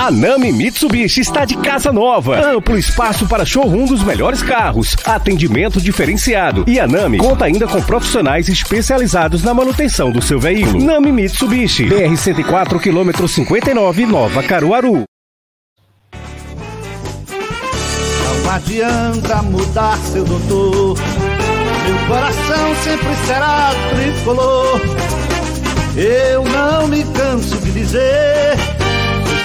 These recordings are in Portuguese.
A Nami Mitsubishi está de casa nova. Amplo espaço para showroom dos melhores carros. Atendimento diferenciado. E a Nami conta ainda com profissionais especializados na manutenção do seu veículo. Nami Mitsubishi. BR 104 km 59 Nova Caruaru. Não adianta mudar seu doutor. Meu coração sempre será tricolor. Eu não me canso de dizer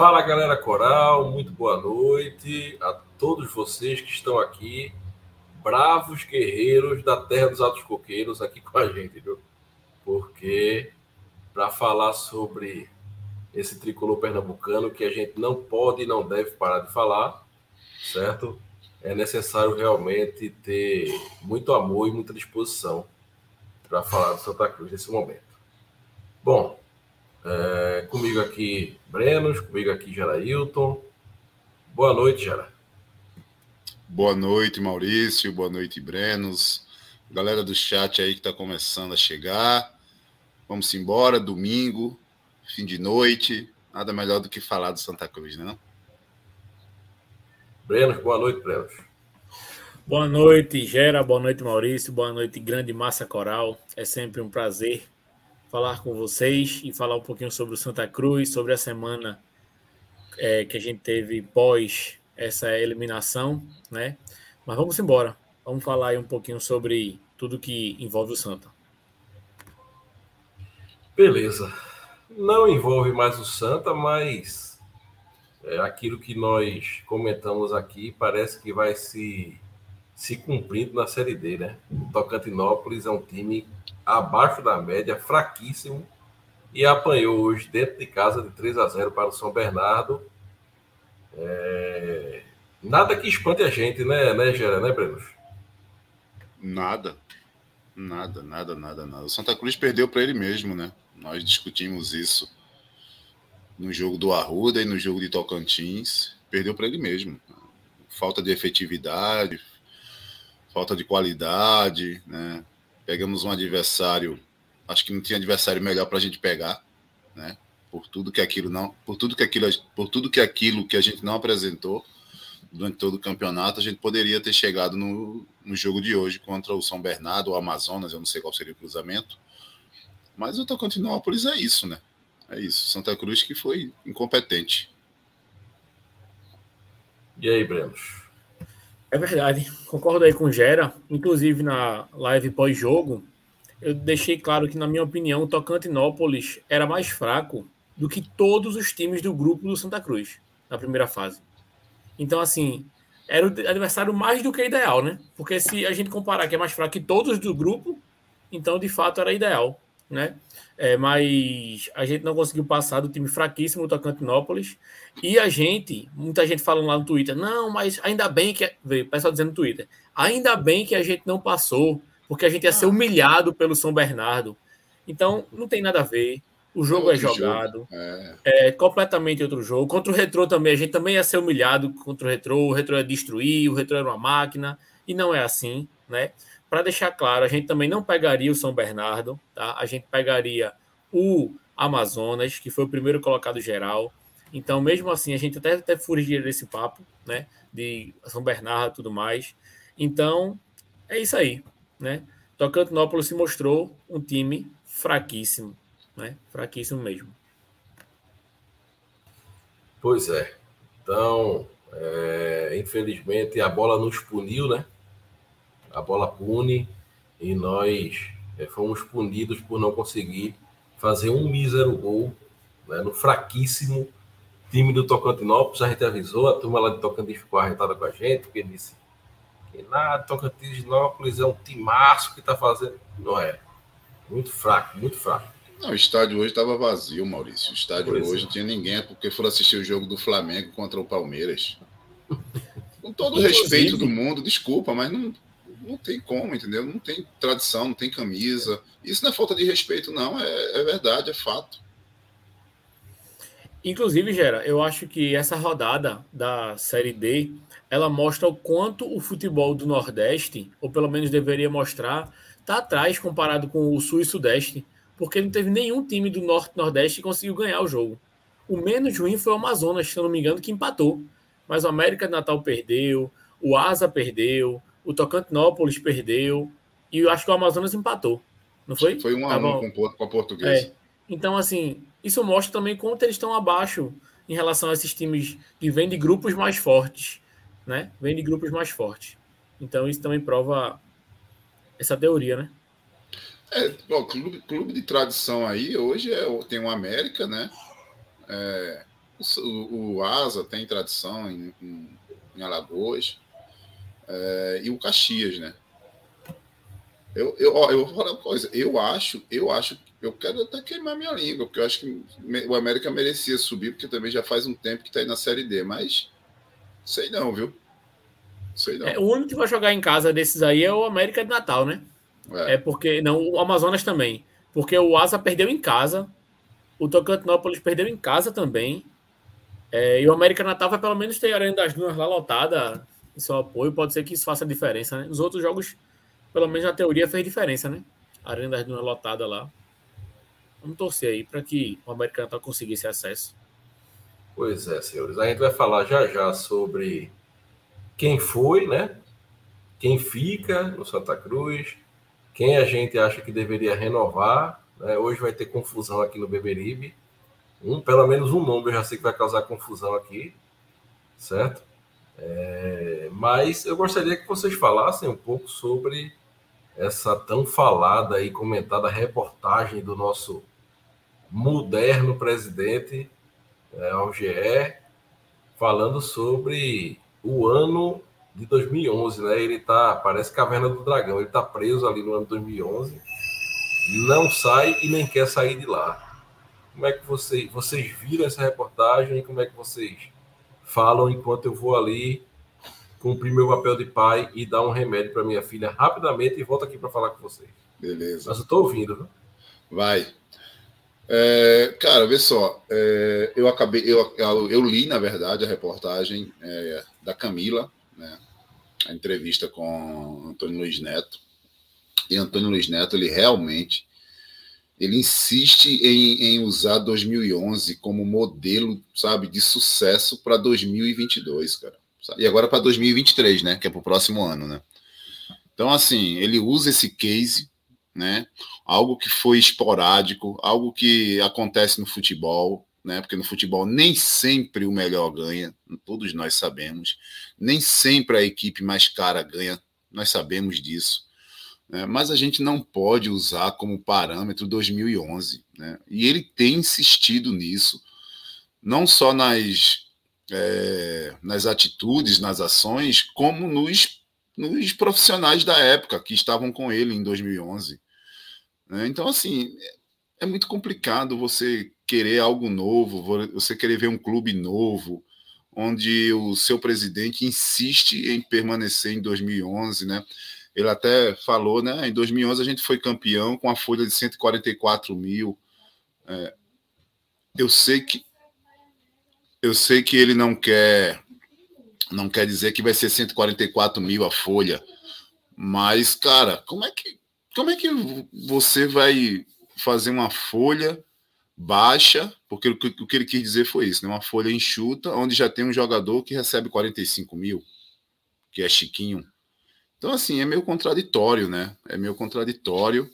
Fala galera coral, muito boa noite a todos vocês que estão aqui, bravos guerreiros da terra dos altos coqueiros, aqui com a gente, viu? Porque para falar sobre esse tricolor pernambucano que a gente não pode e não deve parar de falar, certo? É necessário realmente ter muito amor e muita disposição para falar do Santa Cruz nesse momento. Bom, é, comigo aqui, Brenos, comigo aqui, Gerailton. Boa noite, Gera. Boa noite, Maurício. Boa noite, Brenos. Galera do chat aí que está começando a chegar. Vamos embora, domingo, fim de noite. Nada melhor do que falar do Santa Cruz, né? Não? Brenos, boa noite, Brenos. Boa noite, Gera. Boa noite, Maurício. Boa noite, grande massa coral. É sempre um prazer falar com vocês e falar um pouquinho sobre o Santa Cruz, sobre a semana é, que a gente teve pós essa eliminação, né? Mas vamos embora. Vamos falar aí um pouquinho sobre tudo que envolve o Santa. Beleza. Não envolve mais o Santa, mas é aquilo que nós comentamos aqui parece que vai se, se cumprindo na Série D, né? O Tocantinópolis é um time abaixo da média, fraquíssimo, e apanhou hoje dentro de casa de 3 a 0 para o São Bernardo. É... Nada que espante a gente, né, né, Gera, né, Brenos? Nada. Nada, nada, nada, nada. O Santa Cruz perdeu para ele mesmo, né? Nós discutimos isso no jogo do Arruda e no jogo de Tocantins. Perdeu para ele mesmo. Falta de efetividade, falta de qualidade, né? Pegamos um adversário, acho que não tinha adversário melhor para a gente pegar, né? Por tudo que aquilo não, por tudo que aquilo, por tudo que aquilo que a gente não apresentou durante todo o campeonato, a gente poderia ter chegado no, no jogo de hoje contra o São Bernardo, o Amazonas, eu não sei qual seria o cruzamento. Mas o Tocantinópolis é isso, né? É isso. Santa Cruz que foi incompetente. E aí, Brenos? É verdade, concordo aí com o Gera. Inclusive na live pós-jogo, eu deixei claro que, na minha opinião, o Tocantinópolis era mais fraco do que todos os times do grupo do Santa Cruz na primeira fase. Então, assim, era o adversário mais do que ideal, né? Porque se a gente comparar que é mais fraco que todos do grupo, então de fato era ideal, né? É, mas a gente não conseguiu passar do time fraquíssimo do Tocantinópolis. E a gente, muita gente falando lá no Twitter, não, mas ainda bem que. Veio o pessoal dizendo no Twitter, ainda bem que a gente não passou, porque a gente ia ser humilhado pelo São Bernardo. Então, não tem nada a ver. O jogo é, é jogado. Jogo. É. é. completamente outro jogo. Contra o Retrô também, a gente também ia ser humilhado contra o Retrô. O Retrô ia destruir, o Retrô era uma máquina. E não é assim, né? Para deixar claro, a gente também não pegaria o São Bernardo, tá? A gente pegaria o Amazonas, que foi o primeiro colocado geral. Então, mesmo assim, a gente até, até fugiria desse papo, né? De São Bernardo e tudo mais. Então, é isso aí, né? Tocantinópolis se mostrou um time fraquíssimo, né? Fraquíssimo mesmo. Pois é. Então, é, infelizmente, a bola nos puniu, né? A bola pune. e nós é, fomos punidos por não conseguir fazer um mísero gol né, no fraquíssimo time do Tocantinópolis. A gente avisou, a turma lá de Tocantins ficou arretada com a gente, porque disse que nada, Tocantinópolis é um timaço que está fazendo. Não é. Muito fraco, muito fraco. Não, o estádio hoje estava vazio, Maurício. O estádio pois hoje é. não tinha ninguém, é porque foram assistir o jogo do Flamengo contra o Palmeiras. Com todo o respeito do mundo, desculpa, mas não, não tem como, entendeu? Não tem tradição, não tem camisa. Isso não é falta de respeito, não. É, é verdade, é fato. Inclusive, Gera, eu acho que essa rodada da Série D, ela mostra o quanto o futebol do Nordeste, ou pelo menos deveria mostrar, está atrás comparado com o Sul e Sudeste, porque não teve nenhum time do Norte Nordeste que conseguiu ganhar o jogo. O menos ruim foi o Amazonas, se eu não me engano, que empatou. Mas o América de Natal perdeu, o Asa perdeu, o Tocantinópolis perdeu e eu acho que o Amazonas empatou. Não foi? Foi um a um com, com a portuguesa. É. Então, assim, isso mostra também quanto eles estão abaixo em relação a esses times que vêm de grupos mais fortes, né? Vêm de grupos mais fortes. Então, isso também prova essa teoria, né? É, bom, clube, clube de tradição aí, hoje é, tem o América, né? É, o, o, Asa tem tradição em, em, em Alagoas é, e o Caxias, né? Eu, eu, ó, eu vou falar uma coisa, eu acho, eu acho, eu quero até queimar minha língua, porque eu acho que o América merecia subir, porque também já faz um tempo que está aí na Série D, mas sei não, viu? Sei não. É, o único que vai jogar em casa desses aí é o América de Natal, né? É. é porque, não, o Amazonas também, porque o Asa perdeu em casa, o Tocantinópolis perdeu em casa também, é, e o América Natal vai pelo menos ter a Arena das Dunas lá lotada, em seu apoio, pode ser que isso faça diferença, né? Nos outros jogos, pelo menos na teoria, fez diferença, né? A Arena das Dunas lotada lá. Vamos torcer aí para que o Americano tá conseguisse acesso. Pois é, senhores. A gente vai falar já já sobre quem foi, né? Quem fica no Santa Cruz, quem a gente acha que deveria renovar. Né? Hoje vai ter confusão aqui no Beberibe. Um, pelo menos um nome eu já sei que vai causar confusão aqui, certo? É, mas eu gostaria que vocês falassem um pouco sobre essa tão falada e comentada reportagem do nosso moderno presidente é, ao GE, falando sobre o ano de 2011, né? Ele tá, parece Caverna do Dragão, ele tá preso ali no ano 2011, não sai e nem quer sair de lá. Como é que vocês, vocês viram essa reportagem como é que vocês falam enquanto eu vou ali cumprir meu papel de pai e dar um remédio para minha filha rapidamente e volto aqui para falar com vocês. Beleza. Mas eu estou ouvindo. Viu? Vai. É, cara, vê só. É, eu acabei, eu, eu, li na verdade a reportagem é, da Camila, né, a entrevista com Antônio Luiz Neto. E Antônio Luiz Neto, ele realmente ele insiste em, em usar 2011 como modelo, sabe, de sucesso para 2022, cara. E agora para 2023, né, que é para o próximo ano, né? Então, assim, ele usa esse case, né? Algo que foi esporádico, algo que acontece no futebol, né? Porque no futebol nem sempre o melhor ganha, todos nós sabemos. Nem sempre a equipe mais cara ganha, nós sabemos disso né? mas a gente não pode usar como parâmetro 2011. Né? E ele tem insistido nisso, não só nas, é, nas atitudes, nas ações, como nos, nos profissionais da época que estavam com ele em 2011. Né? Então, assim, é muito complicado você querer algo novo, você querer ver um clube novo, onde o seu presidente insiste em permanecer em 2011, né? Ele até falou, né? Em 2011 a gente foi campeão com a folha de 144 mil. É, eu sei que eu sei que ele não quer não quer dizer que vai ser 144 mil a folha, mas cara, como é que como é que você vai fazer uma folha baixa? Porque o que, ele quis dizer foi isso, né? Uma folha enxuta, onde já tem um jogador que recebe 45 mil, que é Chiquinho. Então, assim, é meio contraditório, né? É meio contraditório.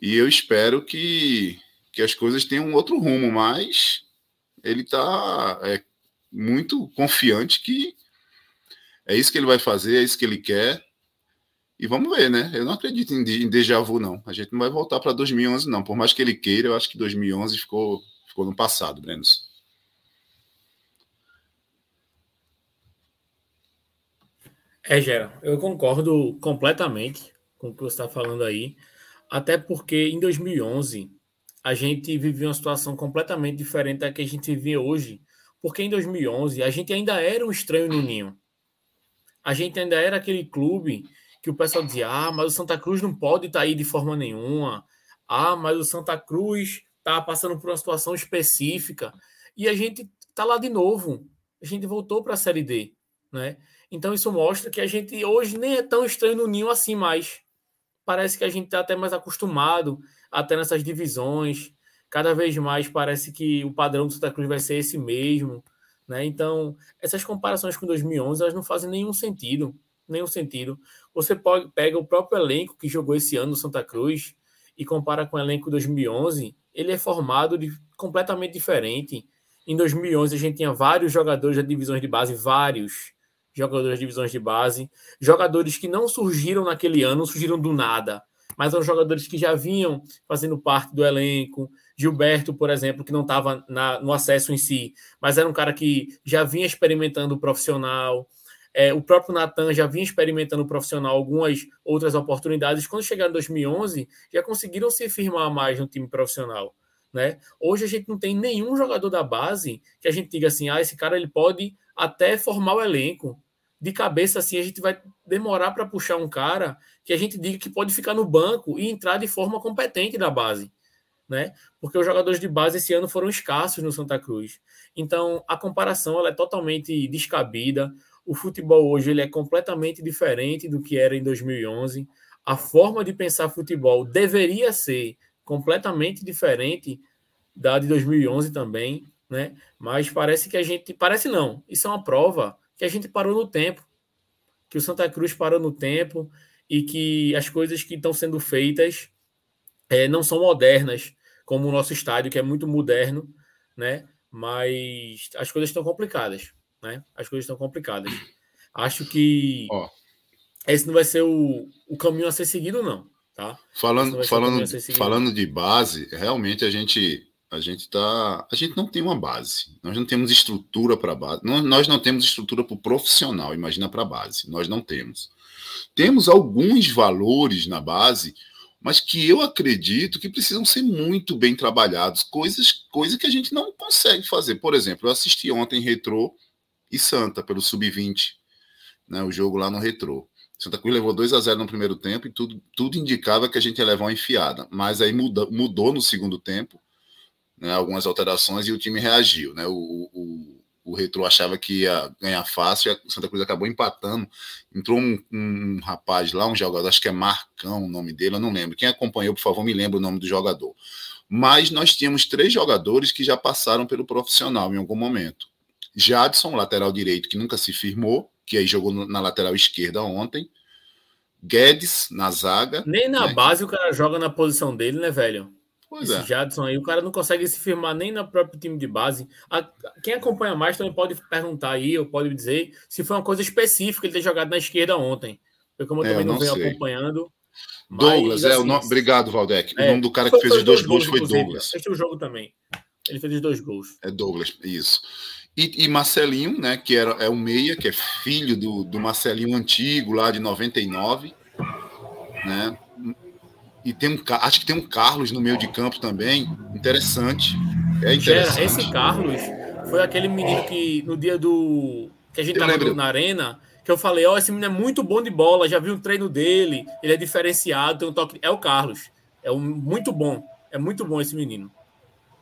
E eu espero que, que as coisas tenham um outro rumo, mas ele está é, muito confiante que é isso que ele vai fazer, é isso que ele quer. E vamos ver, né? Eu não acredito em, em déjà vu, não. A gente não vai voltar para 2011, não. Por mais que ele queira, eu acho que 2011 ficou, ficou no passado, Brenos. É, Gera, eu concordo completamente com o que você está falando aí. Até porque em 2011 a gente vivia uma situação completamente diferente da que a gente vive hoje. Porque em 2011 a gente ainda era um estranho no ninho. A gente ainda era aquele clube que o pessoal dizia: ah, mas o Santa Cruz não pode estar tá aí de forma nenhuma. Ah, mas o Santa Cruz está passando por uma situação específica. E a gente está lá de novo. A gente voltou para a Série D. Né? Então isso mostra que a gente hoje nem é tão estranho no ninho assim mais. Parece que a gente está até mais acostumado até nessas divisões. Cada vez mais parece que o padrão do Santa Cruz vai ser esse mesmo. Né? Então, essas comparações com 2011 elas não fazem nenhum sentido nenhum sentido. Você pode, pega o próprio elenco que jogou esse ano no Santa Cruz e compara com o elenco 2011, ele é formado de completamente diferente. Em 2011 a gente tinha vários jogadores da divisões de base, vários jogadores de divisões de base, jogadores que não surgiram naquele ano, surgiram do nada, mas são jogadores que já vinham fazendo parte do elenco. Gilberto, por exemplo, que não estava no acesso em si, mas era um cara que já vinha experimentando o profissional. É, o próprio Natan já vinha experimentando o profissional algumas outras oportunidades. Quando chegaram em 2011, já conseguiram se firmar mais no time profissional. Né? Hoje a gente não tem nenhum jogador da base que a gente diga assim, ah, esse cara ele pode até formar o elenco. De cabeça assim, a gente vai demorar para puxar um cara que a gente diga que pode ficar no banco e entrar de forma competente da base, né? Porque os jogadores de base esse ano foram escassos no Santa Cruz. Então, a comparação ela é totalmente descabida o futebol hoje ele é completamente diferente do que era em 2011. A forma de pensar futebol deveria ser completamente diferente da de 2011 também, né? Mas parece que a gente parece não. Isso é uma prova que a gente parou no tempo, que o Santa Cruz parou no tempo e que as coisas que estão sendo feitas é, não são modernas, como o nosso estádio que é muito moderno, né? Mas as coisas estão complicadas né? As coisas estão complicadas. Acho que oh. esse não vai ser o, o caminho a ser seguido, não. Tá? Falando, falando, falando de base, realmente a gente a gente tá a gente não tem uma base. Nós não temos estrutura para base nós, nós não temos estrutura para o profissional imagina para base. Nós não temos. Temos alguns valores na base mas que eu acredito que precisam ser muito bem trabalhados. Coisas coisa que a gente não consegue fazer. Por exemplo eu assisti ontem retrô e Santa pelo sub-20, né, o jogo lá no Retrô. Santa Cruz levou 2 a 0 no primeiro tempo e tudo, tudo indicava que a gente ia levar uma enfiada, mas aí muda, mudou no segundo tempo, né, algumas alterações e o time reagiu. Né, o, o, o Retrô achava que ia ganhar fácil e a Santa Cruz acabou empatando. Entrou um, um, rapaz lá, um jogador, acho que é Marcão o nome dele, eu não lembro. Quem acompanhou, por favor, me lembra o nome do jogador. Mas nós tínhamos três jogadores que já passaram pelo profissional em algum momento. Jadson, lateral direito, que nunca se firmou, que aí jogou na lateral esquerda ontem. Guedes na zaga. Nem na né? base o cara joga na posição dele, né, velho? Pois Esse é. Jadson aí, o cara não consegue se firmar nem no próprio time de base. A, quem acompanha mais também pode perguntar aí, ou pode dizer se foi uma coisa específica ele ter jogado na esquerda ontem. Porque como eu é, também eu não, venho sei. acompanhando. Douglas, mas, é, assim, o nome, obrigado, Valdec. É, o nome do cara que fez os dois gols, gols foi Douglas. Fez o jogo também. Ele fez os dois gols. É Douglas, isso. E, e, Marcelinho, né, que era, é o Meia, que é filho do, do Marcelinho antigo, lá de 99. Né? E tem um, acho que tem um Carlos no meio de campo também. Interessante. É interessante. Gera, esse Carlos foi aquele menino que no dia do. que a gente estava na arena, que eu falei: Ó, oh, esse menino é muito bom de bola, já vi um treino dele, ele é diferenciado, tem um toque. É o Carlos. É um, muito bom. É muito bom esse menino.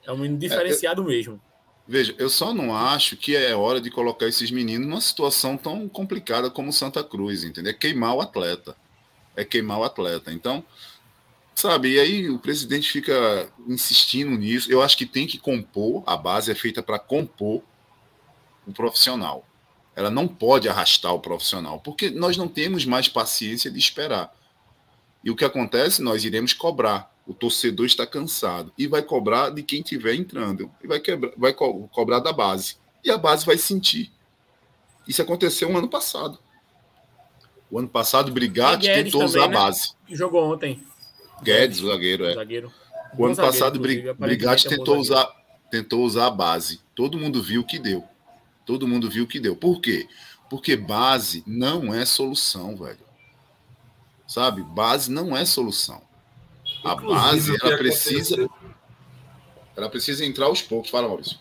É um menino diferenciado é, eu... mesmo. Veja, eu só não acho que é hora de colocar esses meninos numa situação tão complicada como Santa Cruz, entendeu? É queimar o atleta. É queimar o atleta. Então, sabe, e aí o presidente fica insistindo nisso. Eu acho que tem que compor, a base é feita para compor o profissional. Ela não pode arrastar o profissional, porque nós não temos mais paciência de esperar. E o que acontece? Nós iremos cobrar o torcedor está cansado e vai cobrar de quem estiver entrando, e vai, quebrar, vai co cobrar da base. E a base vai sentir. Isso aconteceu um ano passado. O ano passado, Brigatti tentou também, usar a né? base. Jogou ontem. Guedes, o zagueiro, é. Zagueiro. O ano zagueiro, passado, o inclusive, Bri- aparentemente Brigatti é tentou zagueiro. usar, tentou usar a base. Todo mundo viu o que deu. Todo mundo viu o que deu. Por quê? Porque base não é solução, velho. Sabe? Base não é solução. A Inclusive, base, ela precisa, aconteceu- ela precisa entrar aos poucos. Fala, Maurício.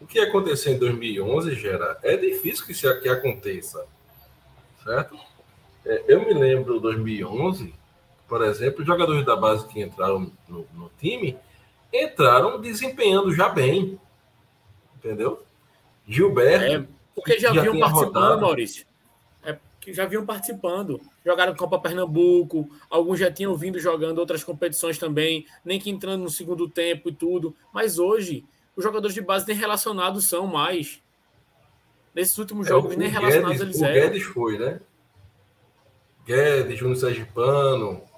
O que aconteceu em 2011, Gera, é difícil que isso aqui aconteça, certo? É, eu me lembro 2011, por exemplo, os jogadores da base que entraram no, no time entraram desempenhando já bem, entendeu? Gilberto, É, porque já, Já vinham participando, rodado. Maurício. É que já vinham participando. Jogaram Copa Pernambuco, alguns já tinham vindo jogando outras competições também, nem que entrando no segundo tempo e tudo. Mas hoje, os jogadores de base nem relacionados são mais. Nesses últimos é, jogos, o, nem o relacionados Guedes, eles o eram. Guedes foi, né? Guedes, Júnior Sergipano,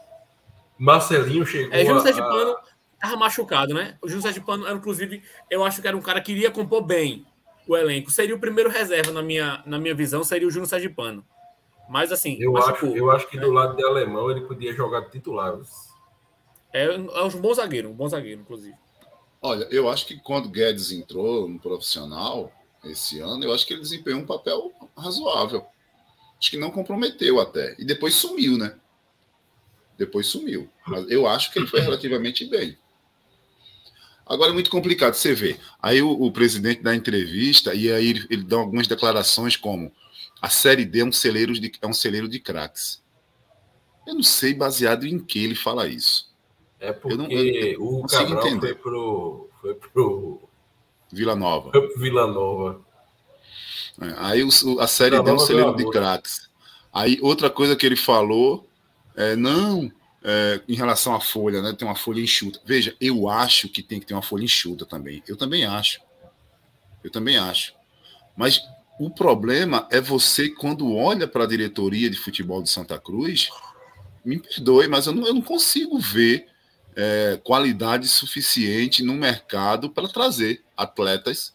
Marcelinho chegou É, Júnior a- Sergipano tava machucado, né? O Júnior Sergipano, era, inclusive, eu acho que era um cara que iria compor bem o elenco. Seria o primeiro reserva, na minha, na minha visão, seria o Júnior Sergipano. Mas assim, Eu acho, machucou. eu acho que do lado de alemão ele podia jogar de titular. É, é um bom zagueiro, um bom zagueiro, inclusive. Olha, eu acho que quando Guedes entrou no profissional esse ano, eu acho que ele desempenhou um papel razoável. Acho que não comprometeu até. E depois sumiu, né? Depois sumiu. Mas eu acho que ele foi relativamente bem. Agora é muito complicado você ver. Aí o, o presidente dá entrevista e aí ele, ele dá algumas declarações como a Série D é um celeiro de, é um celeiro de craques. Eu não sei baseado em que ele fala isso. É porque não- eu não o consigo Cabral entender. foi pro, foi pro, Vila Nova. foi pro Vila Nova. É, Aí o- o- a série Não, deu um celeiro de craques. Aí outra coisa que ele falou é não é, em relação à folha, né? Tem uma folha enxuta. Veja, eu acho que tem que ter uma folha enxuta também. Eu também acho. Eu também acho. Mas o problema é você quando olha para a diretoria de futebol de Santa Cruz, me perdoe, mas eu não, eu não consigo ver é, qualidade suficiente no mercado para trazer atletas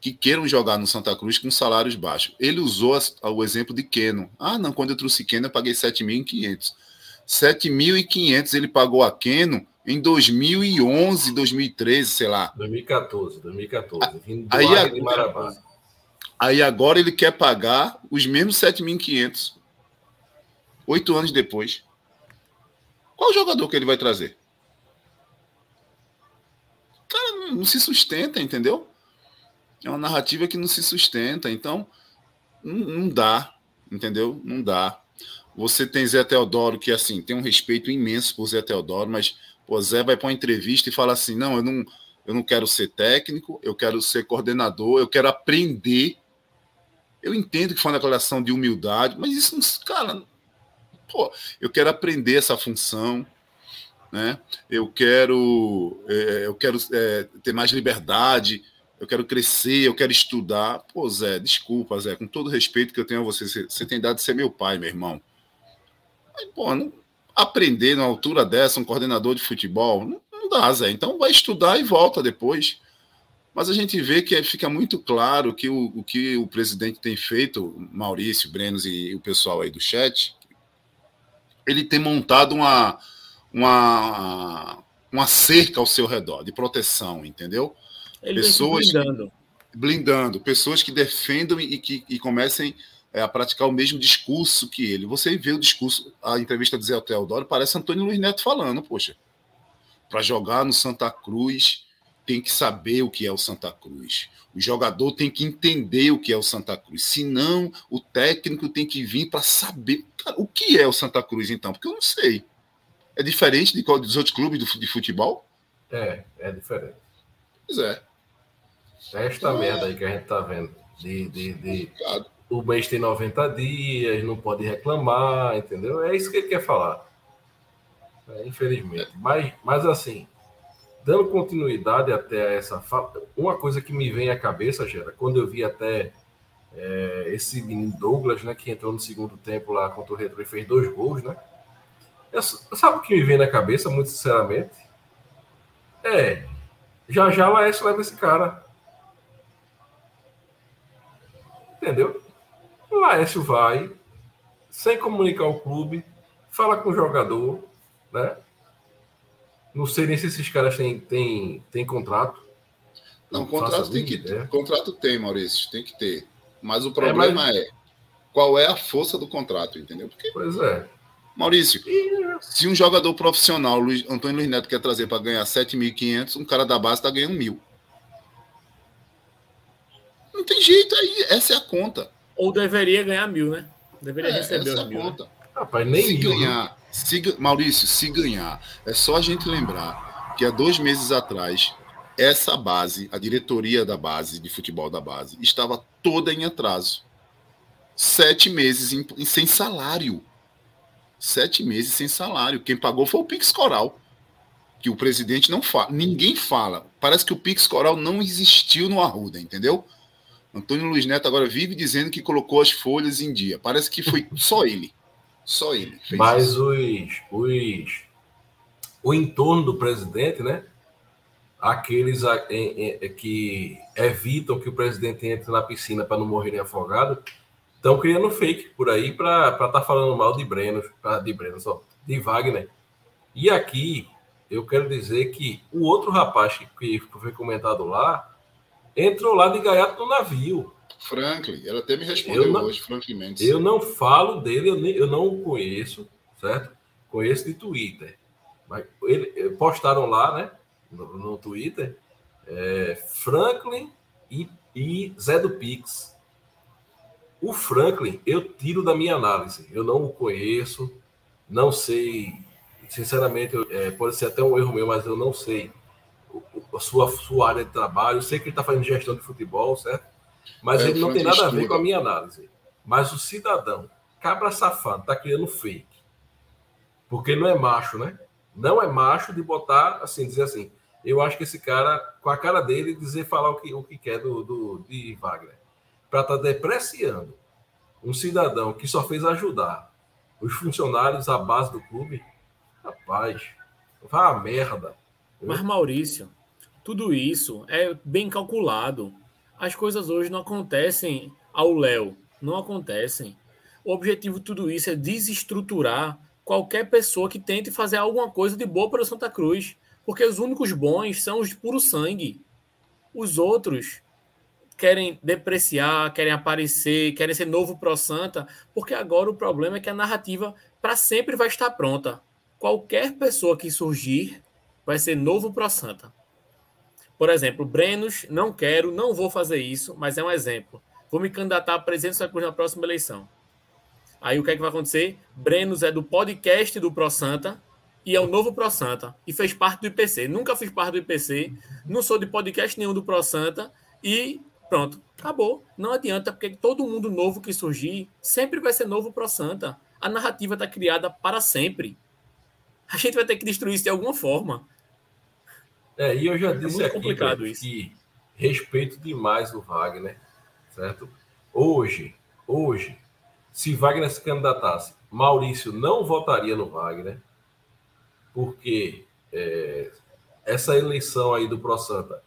que queiram jogar no Santa Cruz com salários baixos. Ele usou o exemplo de Keno. Ah, não, quando eu trouxe Keno eu paguei 7.500. 7.500 ele pagou a Keno em 2011, 2013, sei lá. 2014, 2014. Vindo do Aí Águia a- de Marabá. Aí agora ele quer pagar os mesmos 7.500. Oito anos depois. Qual jogador que ele vai trazer? Cara, não, não se sustenta, entendeu? É uma narrativa que não se sustenta. Então, não, não dá, entendeu? Não dá. Você tem Zé Teodoro, que assim, tem um respeito imenso por Zé Teodoro, mas o Zé vai para uma entrevista e fala assim: não, eu não, eu não quero ser técnico, eu quero ser coordenador, eu quero aprender. Eu entendo que foi uma declaração de humildade, mas isso não. Cara, pô, eu quero aprender essa função, né? Eu quero, é, eu quero é, ter mais liberdade, eu quero crescer, eu quero estudar. Pô, Zé, desculpa, Zé, com todo o respeito que eu tenho a você, você, você tem dado de ser meu pai, meu irmão. Mas, pô, não, aprender na altura dessa, um coordenador de futebol, não, não dá, Zé. Então vai estudar e volta depois. Mas a gente vê que fica muito claro que o, o que o presidente tem feito, Maurício, Brenos e o pessoal aí do chat, ele tem montado uma, uma, uma cerca ao seu redor de proteção, entendeu? Ele Pessoas- blindando. blindando pessoas que defendam e que e comecem é, a praticar o mesmo discurso que ele. Você vê o discurso, a entrevista de Zé Teodoro, parece Antônio Luiz Neto falando, poxa. Para jogar no Santa Cruz, tem que saber o que é o Santa Cruz. O jogador tem que entender o que é o Santa Cruz. Senão, o técnico tem que vir para saber Cara, o que é o Santa Cruz, então, porque eu não sei. É diferente de qual dos outros clubes de futebol? É, é diferente. Pois é. É esta merda aí que a gente tá vendo. De, de, de- o mês tem 90 dias, não pode reclamar, entendeu? É isso que ele quer falar. É, infelizmente. Mas, mas assim, dando continuidade até essa fala, uma coisa que me vem à cabeça, Gera, quando eu vi até é, esse menino Douglas, né, que entrou no segundo tempo lá contra o Retro e fez dois gols, né? Eu, sabe o que me vem na cabeça, muito sinceramente? É, já já Laércio leva esse cara. Entendeu? Laércio vai, sem comunicar o clube, fala com o jogador, né? Não sei nem se esses caras têm, têm, têm contrato. Não, contrato tem que ter. Contrato tem, Maurício, tem que ter. Mas o problema é, mas... é qual é a força do contrato, entendeu? Porque, pois é. Maurício, se um jogador profissional, Luiz, Antônio Luiz Neto, quer trazer para ganhar 7.500, um cara da base está ganhando mil. Não tem jeito aí, essa é a conta. Ou deveria ganhar mil, né? Deveria é, receber essa a mil, né? conta. Né? Rapaz, nem se mil, ganhar, se, Maurício, se ganhar, é só a gente lembrar que há dois meses atrás essa base, a diretoria da base, de futebol da base, estava toda em atraso. Sete meses em, em, sem salário. Sete meses sem salário. Quem pagou foi o Pix Coral. Que o presidente não fala. Ninguém fala. Parece que o Pix Coral não existiu no Arruda, entendeu? Antônio Luiz Neto agora vive dizendo que colocou as folhas em dia. Parece que foi só ele. Só ele. Mas os, os. O entorno do presidente, né? aqueles que evitam que o presidente entre na piscina para não morrer afogado, estão criando fake por aí para estar tá falando mal de Breno, de Breno só, de Wagner. E aqui eu quero dizer que o outro rapaz que foi comentado lá entrou lá de gaiato no navio. Franklin, ela até me respondeu não, hoje, Franklin Mendes. Eu não falo dele, eu, nem, eu não o conheço, certo? Conheço de Twitter. Mas ele, postaram lá, né? no, no Twitter, é Franklin e, e Zé do Pix. O Franklin, eu tiro da minha análise. Eu não o conheço, não sei. Sinceramente, é, pode ser até um erro meu, mas eu não sei a sua, sua área de trabalho. Eu sei que ele está fazendo gestão de futebol, certo? Mas é, ele não tem nada a ver com a minha análise. Mas o cidadão, cabra safado, está criando fake. Porque não é macho, né? Não é macho de botar, assim, dizer assim, eu acho que esse cara, com a cara dele, dizer falar o que, o que quer do, do de Wagner, para estar tá depreciando um cidadão que só fez ajudar os funcionários à base do clube, rapaz, vá a merda. Mas, Maurício, tudo isso é bem calculado. As coisas hoje não acontecem ao Léo, não acontecem. O objetivo de tudo isso é desestruturar qualquer pessoa que tente fazer alguma coisa de boa para o Santa Cruz. Porque os únicos bons são os de puro sangue. Os outros querem depreciar, querem aparecer, querem ser novo pro Santa, porque agora o problema é que a narrativa para sempre vai estar pronta. Qualquer pessoa que surgir vai ser novo pro Santa. Por exemplo, Brenos, não quero, não vou fazer isso, mas é um exemplo. Vou me candidatar a presidente da Cruz na próxima eleição. Aí o que é que vai acontecer? Brenos é do podcast do Pro Santa, e é o novo Pro Santa e fez parte do IPC. Nunca fiz parte do IPC, não sou de podcast nenhum do Pro Santa e pronto, acabou. Não adianta, porque todo mundo novo que surgir sempre vai ser novo Pro Santa. A narrativa está criada para sempre. A gente vai ter que destruir isso de alguma forma. É, e eu já é disse é aqui complicado isso. que respeito demais o Wagner, certo? Hoje, hoje, se Wagner se candidatasse, Maurício não votaria no Wagner porque é, essa eleição aí do Pro Santa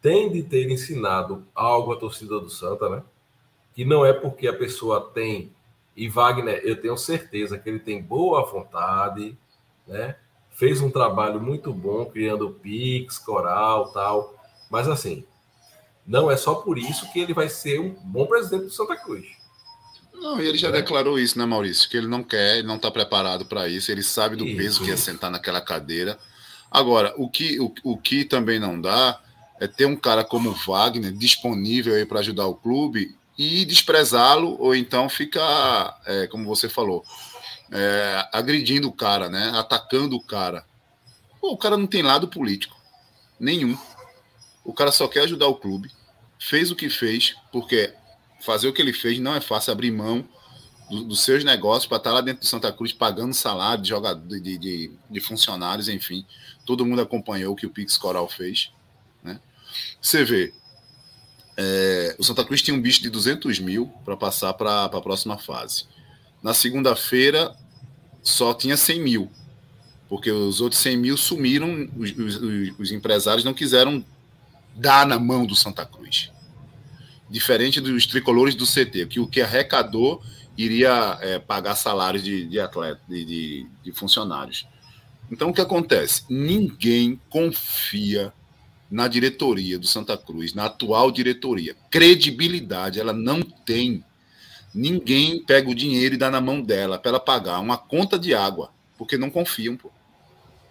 tem de ter ensinado algo à torcida do Santa, né? Que não é porque a pessoa tem, e Wagner, eu tenho certeza que ele tem boa vontade, né? Fez um trabalho muito bom criando Pix, Coral, tal. Mas assim, não é só por isso que ele vai ser um bom presidente do Santa Cruz. Não, e ele já é. declarou isso, né, Maurício? Que ele não quer, ele não está preparado para isso, ele sabe do isso, peso que é sentar naquela cadeira. Agora, o que, o, o que também não dá é ter um cara como Wagner disponível aí para ajudar o clube e desprezá-lo, ou então ficar, é, como você falou, é, agredindo o cara, né? Atacando o cara. Pô, o cara não tem lado político. Nenhum. O cara só quer ajudar o clube. Fez o que fez, porque fazer o que ele fez não é fácil abrir mão do, dos seus negócios para estar tá lá dentro do Santa Cruz pagando salário de, jogador, de, de, de, funcionários, enfim. Todo mundo acompanhou o que o Pix Coral fez. Né? Você vê, é, o Santa Cruz tinha um bicho de 200 mil para passar para a próxima fase. Na segunda-feira, só tinha 100 mil, porque os outros 100 mil sumiram, os, os, os empresários não quiseram dar na mão do Santa Cruz diferente dos tricolores do CT, que o que arrecadou iria é, pagar salários de, de atleta, de, de, de funcionários. Então, o que acontece? Ninguém confia na diretoria do Santa Cruz, na atual diretoria. Credibilidade ela não tem. Ninguém pega o dinheiro e dá na mão dela para ela pagar uma conta de água, porque não confiam. Pô.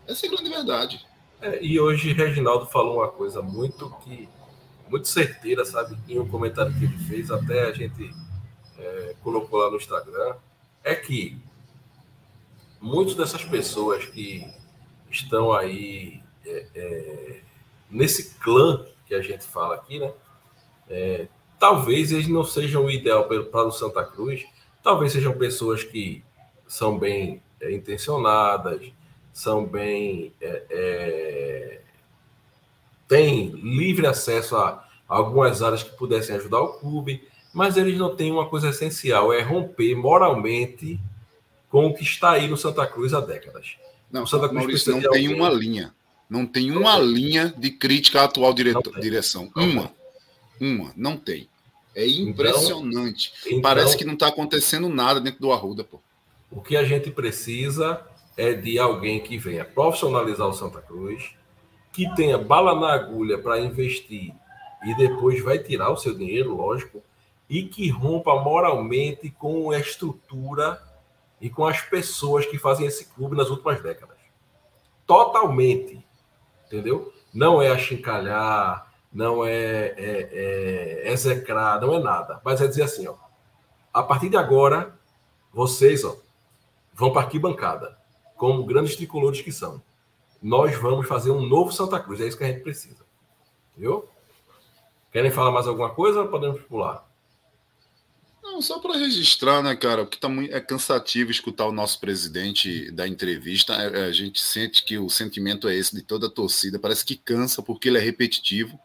Essa é a grande verdade. É, e hoje Reginaldo falou uma coisa muito que muito certeira, sabe? Em um comentário que ele fez, até a gente é, colocou lá no Instagram, é que muitas dessas pessoas que estão aí é, é, nesse clã que a gente fala aqui, né? Talvez eles não sejam o ideal para o Santa Cruz, talvez sejam pessoas que são bem é, intencionadas, são bem. É, é, têm livre acesso a algumas áreas que pudessem ajudar o clube, mas eles não têm uma coisa essencial: é romper moralmente com o que está aí no Santa Cruz há décadas. Não, o Santa Cruz Maurício, não tem alguém... uma linha. Não tem uma linha de crítica à atual direção. Uma. Uma. Não tem. É impressionante. Então, Parece que não está acontecendo nada dentro do Arruda, pô. O que a gente precisa é de alguém que venha profissionalizar o Santa Cruz, que tenha bala na agulha para investir e depois vai tirar o seu dinheiro, lógico, e que rompa moralmente com a estrutura e com as pessoas que fazem esse clube nas últimas décadas. Totalmente. Entendeu? Não é achincalhar, não é, é, é execrar, não é nada. Mas é dizer assim, ó. A partir de agora, vocês, ó, vão para arquibancada, como grandes tricolores que são. Nós vamos fazer um novo Santa Cruz. É isso que a gente precisa. Entendeu? Querem falar mais alguma coisa ou podemos pular? Não, só para registrar, né, cara, porque tá muito, é cansativo escutar o nosso presidente da entrevista. É, é, a gente sente que o sentimento é esse de toda a torcida. Parece que cansa porque ele é repetitivo.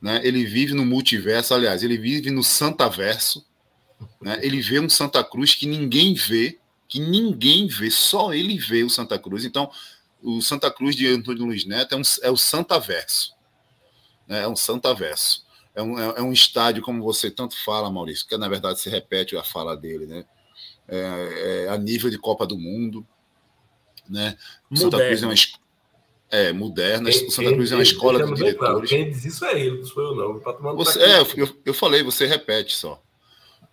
Né? Ele vive no multiverso, aliás, ele vive no Santaverso. Né? Ele vê um Santa Cruz que ninguém vê, que ninguém vê, só ele vê o Santa Cruz. Então, o Santa Cruz de Antônio Luiz Neto é, um, é o Santaverso. Né? É um Santaverso é um, é, é um estádio, como você tanto fala, Maurício, que na verdade se repete a fala dele, né? É, é a nível de Copa do Mundo, né? Santa Cruz é uma é, moderna. Quem, Santa Cruz é uma escola de diretores. Claro, quem diz isso é ele, não sou eu, não. Você, é, eu, eu falei, você repete só.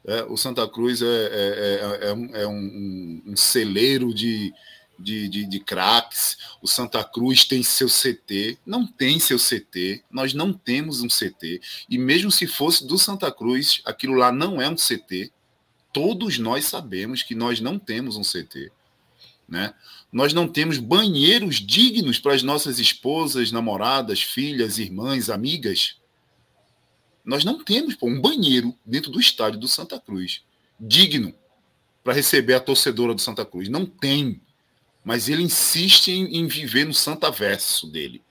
É, o Santa Cruz é, é, é, é um, é um, um, celeiro de, de, de, de craques. O Santa Cruz tem seu CT, não tem seu CT, nós não temos um CT. E mesmo se fosse do Santa Cruz, aquilo lá não é um CT. Todos nós sabemos que nós não temos um CT. Né? Nós não temos banheiros dignos para as nossas esposas, namoradas, filhas, irmãs, amigas. Nós não temos pô, um banheiro dentro do estádio do Santa Cruz digno para receber a torcedora do Santa Cruz. Não tem mas ele insiste em, em viver no santaverso dele,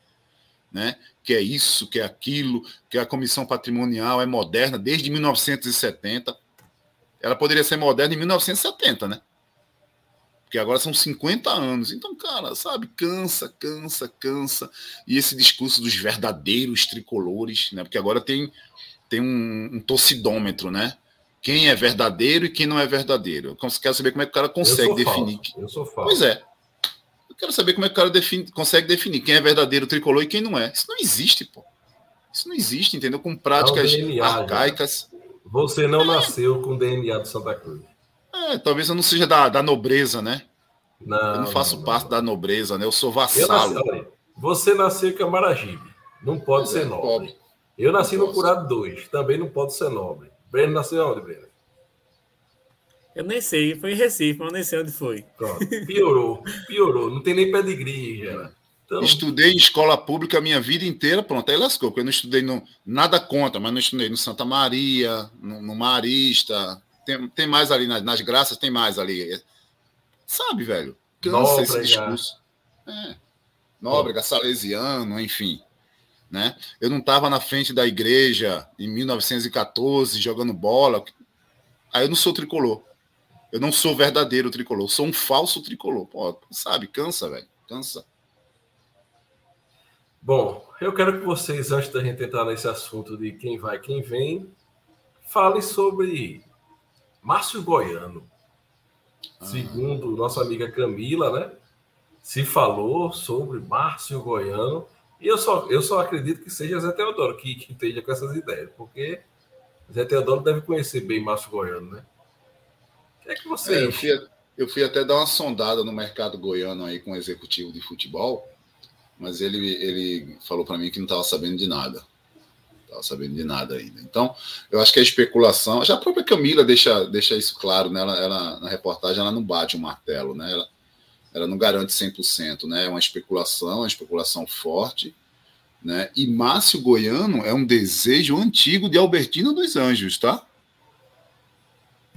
né? Que é isso, que é aquilo, que a comissão patrimonial é moderna desde 1970. Ela poderia ser moderna em 1970, né? Porque agora são 50 anos. Então, cara, sabe, cansa, cansa, cansa. E esse discurso dos verdadeiros tricolores, né? Porque agora tem, tem um, um torcidômetro, né? Quem é verdadeiro e quem não é verdadeiro. Eu quero saber como é que o cara consegue eu definir. Eu sou falso. Pois é. Eu quero saber como é que o cara define, consegue definir quem é verdadeiro tricolor e quem não é. Isso não existe, pô. Isso não existe, entendeu? Com práticas é DNA, arcaicas. Você não é. nasceu com o DNA do Santa Cruz. É, talvez eu não seja da, da nobreza, né? Não, eu não faço não, parte não. da nobreza, né? Eu sou vassalo. Eu nasci, você nasceu em Camaragibe. Não pode ser é, nobre. Pobre. Eu nasci no Curado 2. Também não pode ser nobre. Breno nasceu onde, Breno? Eu nem sei, foi em Recife, mas eu nem sei onde foi. Pronto. Piorou, piorou. Não tem nem pedigree, já. Então... Estudei em escola pública a minha vida inteira, pronto, aí lascou, porque eu não estudei no, nada contra, mas não estudei no Santa Maria, no, no Marista, tem, tem mais ali nas, nas graças, tem mais ali. Sabe, velho? Cansa esse discurso. É. Nóbrega, salesiano, enfim. Né? Eu não estava na frente da igreja em 1914 jogando bola. Aí eu não sou tricolor. Eu não sou verdadeiro tricolor, eu sou um falso tricolor. Pô, sabe, cansa, velho. Cansa. Bom, eu quero que vocês, antes da gente entrar nesse assunto de quem vai, quem vem, fale sobre Márcio Goiano. Ah. Segundo nossa amiga Camila, né? Se falou sobre Márcio Goiano. E eu só, eu só acredito que seja Zé Teodoro que, que esteja com essas ideias, porque Zé Teodoro deve conhecer bem Márcio Goiano, né? O que é que você. É, eu, fui, eu fui até dar uma sondada no mercado goiano aí com o executivo de futebol, mas ele, ele falou para mim que não estava sabendo de nada. Estava sabendo de nada ainda. Então, eu acho que a especulação. Já a própria Camila deixa, deixa isso claro, né? Ela, ela, na reportagem ela não bate o um martelo, né? Ela, ela não garante 100%, né? É uma especulação, uma especulação forte. Né? E Márcio Goiano é um desejo antigo de Albertino dos Anjos, tá?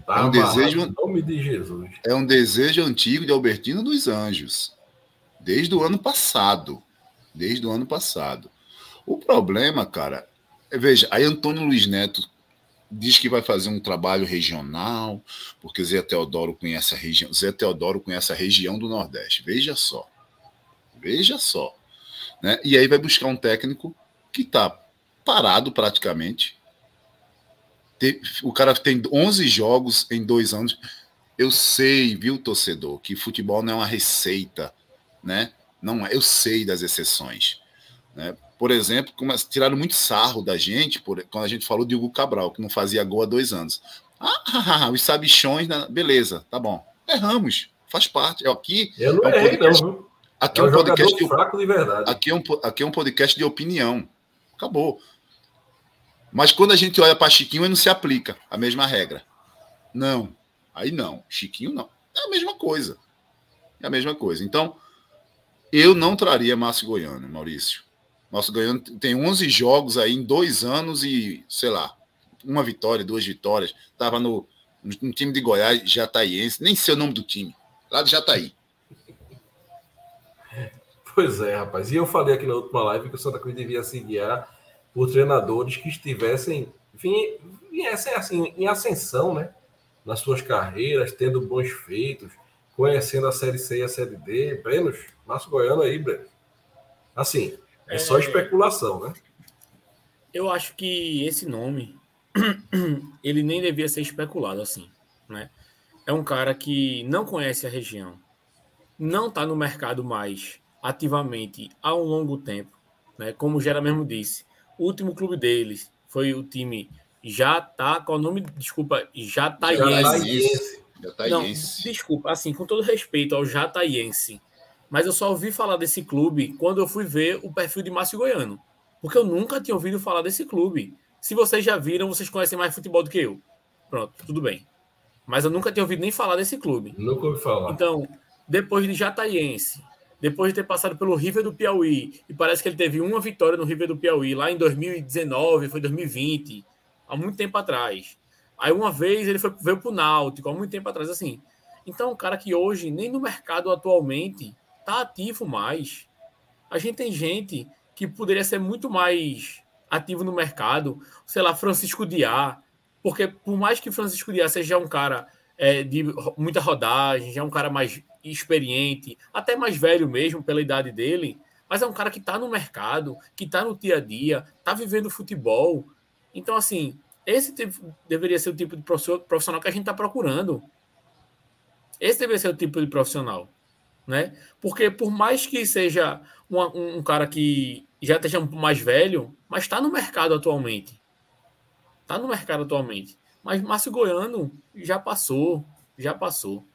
tá é um desejo, em nome de Jesus. É um desejo antigo de Albertino dos Anjos, desde o ano passado, desde o ano passado. O problema, cara, veja, aí Antônio Luiz Neto diz que vai fazer um trabalho regional, porque Zé Teodoro conhece a região, Zé Teodoro conhece a região do Nordeste. Veja só. Veja só. Né? E aí vai buscar um técnico que está parado praticamente. O cara tem 11 jogos em dois anos. Eu sei, viu, torcedor, que futebol não é uma receita, né? Não é. Eu sei das exceções. Né? Por exemplo, como, tiraram muito sarro da gente por, quando a gente falou de Hugo Cabral, que não fazia gol há dois anos. Ah, os sabichões, beleza, tá bom. Erramos, faz parte. Aqui, Eu não é um errei, podcast, não. Aqui é, é um, podcast de, fraco de verdade. Aqui é, um, aqui é um podcast de opinião. Acabou. Mas quando a gente olha para Chiquinho, ele não se aplica a mesma regra. Não. Aí não. Chiquinho não. É a mesma coisa. É a mesma coisa. Então, eu não traria Márcio Goiano, Maurício. Márcio Goiano tem 11 jogos aí em dois anos e, sei lá, uma vitória, duas vitórias. Estava no, no time de Goiás, Jataiense. Nem sei o nome do time. Lá de Jataí. Pois é, rapaz. E eu falei aqui na última live que o Santa Cruz devia se guiar por treinadores que estivessem, viessem assim, em ascensão, né? Nas suas carreiras, tendo bons feitos, conhecendo a Série C e a Série D. Brenos, Márcio Goiano aí, Breno. Assim, é só é. especulação, né? Eu acho que esse nome, ele nem devia ser especulado assim, né? É um cara que não conhece a região, não está no mercado mais ativamente há um longo tempo, né? Como o Gera mesmo disse, o último clube deles foi o time já tá com o nome, desculpa, Jataiense. Jataiense. Não, desculpa, assim, com todo respeito ao Jataiense, mas eu só ouvi falar desse clube quando eu fui ver o perfil de Márcio Goiano, porque eu nunca tinha ouvido falar desse clube. Se vocês já viram, vocês conhecem mais futebol do que eu. Pronto, tudo bem. Mas eu nunca tinha ouvido nem falar desse clube. Nunca ouvi falar. Então, depois de Jataiense, depois de ter passado pelo River do Piauí, e parece que ele teve uma vitória no River do Piauí lá em 2019, foi 2020, há muito tempo atrás. Aí uma vez ele foi, veio para o Náutico, há muito tempo atrás, assim. Então, um cara que hoje, nem no mercado atualmente, tá ativo mais. A gente tem gente que poderia ser muito mais ativo no mercado, sei lá, Francisco Diá, porque por mais que Francisco Diá seja um cara é, de muita rodagem, já é um cara mais experiente, até mais velho mesmo pela idade dele, mas é um cara que está no mercado, que está no dia a dia, está vivendo futebol. Então, assim, esse tipo, deveria ser o tipo de profissional que a gente está procurando. Esse deveria ser o tipo de profissional, né? Porque por mais que seja um, um cara que já esteja mais velho, mas está no mercado atualmente. Está no mercado atualmente. Mas Márcio Goiano já passou, já passou.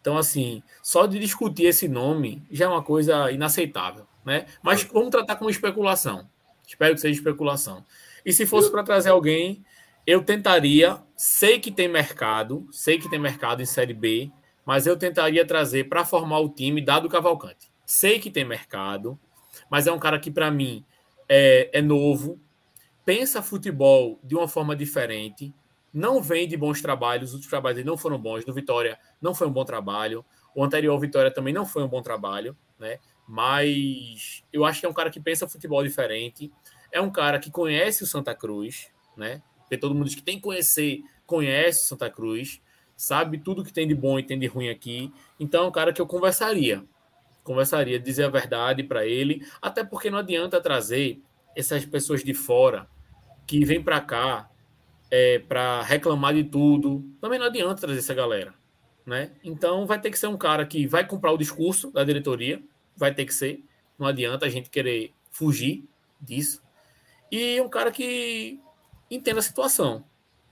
Então, assim, só de discutir esse nome já é uma coisa inaceitável, né? Mas vamos tratar como especulação. Espero que seja especulação. E se fosse para trazer alguém, eu tentaria, sei que tem mercado, sei que tem mercado em Série B, mas eu tentaria trazer para formar o time Dado Cavalcante. Sei que tem mercado, mas é um cara que, para mim, é, é novo, pensa futebol de uma forma diferente, não vem de bons trabalhos, os trabalhos não foram bons. Do Vitória não foi um bom trabalho. O anterior Vitória também não foi um bom trabalho, né? Mas eu acho que é um cara que pensa futebol diferente. É um cara que conhece o Santa Cruz, né? Porque todo mundo diz que tem que conhecer, conhece o Santa Cruz, sabe tudo que tem de bom e tem de ruim aqui. Então é um cara que eu conversaria. Conversaria, dizer a verdade para ele, até porque não adianta trazer essas pessoas de fora que vêm para cá é, para reclamar de tudo. Também não adianta trazer essa galera. Né? Então vai ter que ser um cara que vai comprar o discurso da diretoria, vai ter que ser. Não adianta a gente querer fugir disso. E um cara que entenda a situação.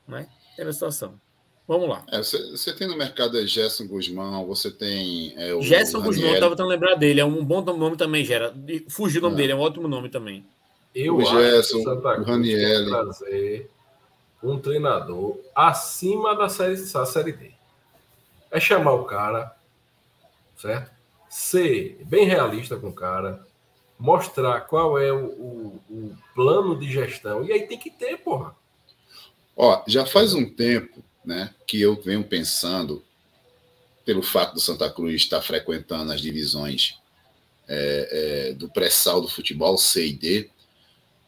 Né? Entenda a situação. Vamos lá. É, você, tem no mercado é Gerson Guzmão, você tem. É, o, Gerson Guzmão, estava tentando lembrar dele, é um bom nome também, Gera. Fugiu o nome é. dele, é um ótimo nome também. Eu o acho Gerson, que o Santa Cruz Raniel. trazer um treinador acima da série, da série D. É chamar o cara, certo? Ser bem realista com o cara, mostrar qual é o, o, o plano de gestão. E aí tem que ter, porra. Ó, já faz um tempo né, que eu venho pensando, pelo fato do Santa Cruz estar frequentando as divisões é, é, do pré-sal do futebol, C e D,